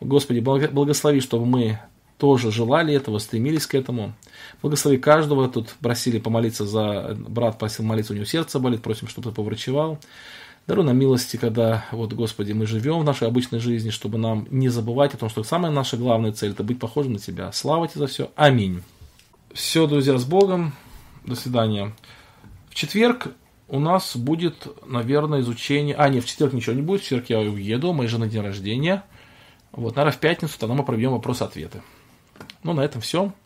Господи, благослови, чтобы мы тоже желали этого, стремились к этому. Благослови каждого. Тут просили помолиться за... Брат просил молиться, у него сердце болит, просим, чтобы ты поврачевал. Даруй нам милости, когда, вот, Господи, мы живем в нашей обычной жизни, чтобы нам не забывать о том, что самая наша главная цель – это быть похожим на Тебя. Слава Тебе за все. Аминь. Все, друзья, с Богом. До свидания. В четверг у нас будет, наверное, изучение... А, нет, в четверг ничего не будет. В четверг я уеду, у моей жены день рождения. Вот, наверное, в пятницу тогда мы проведем вопросы-ответы. Ну, на этом все.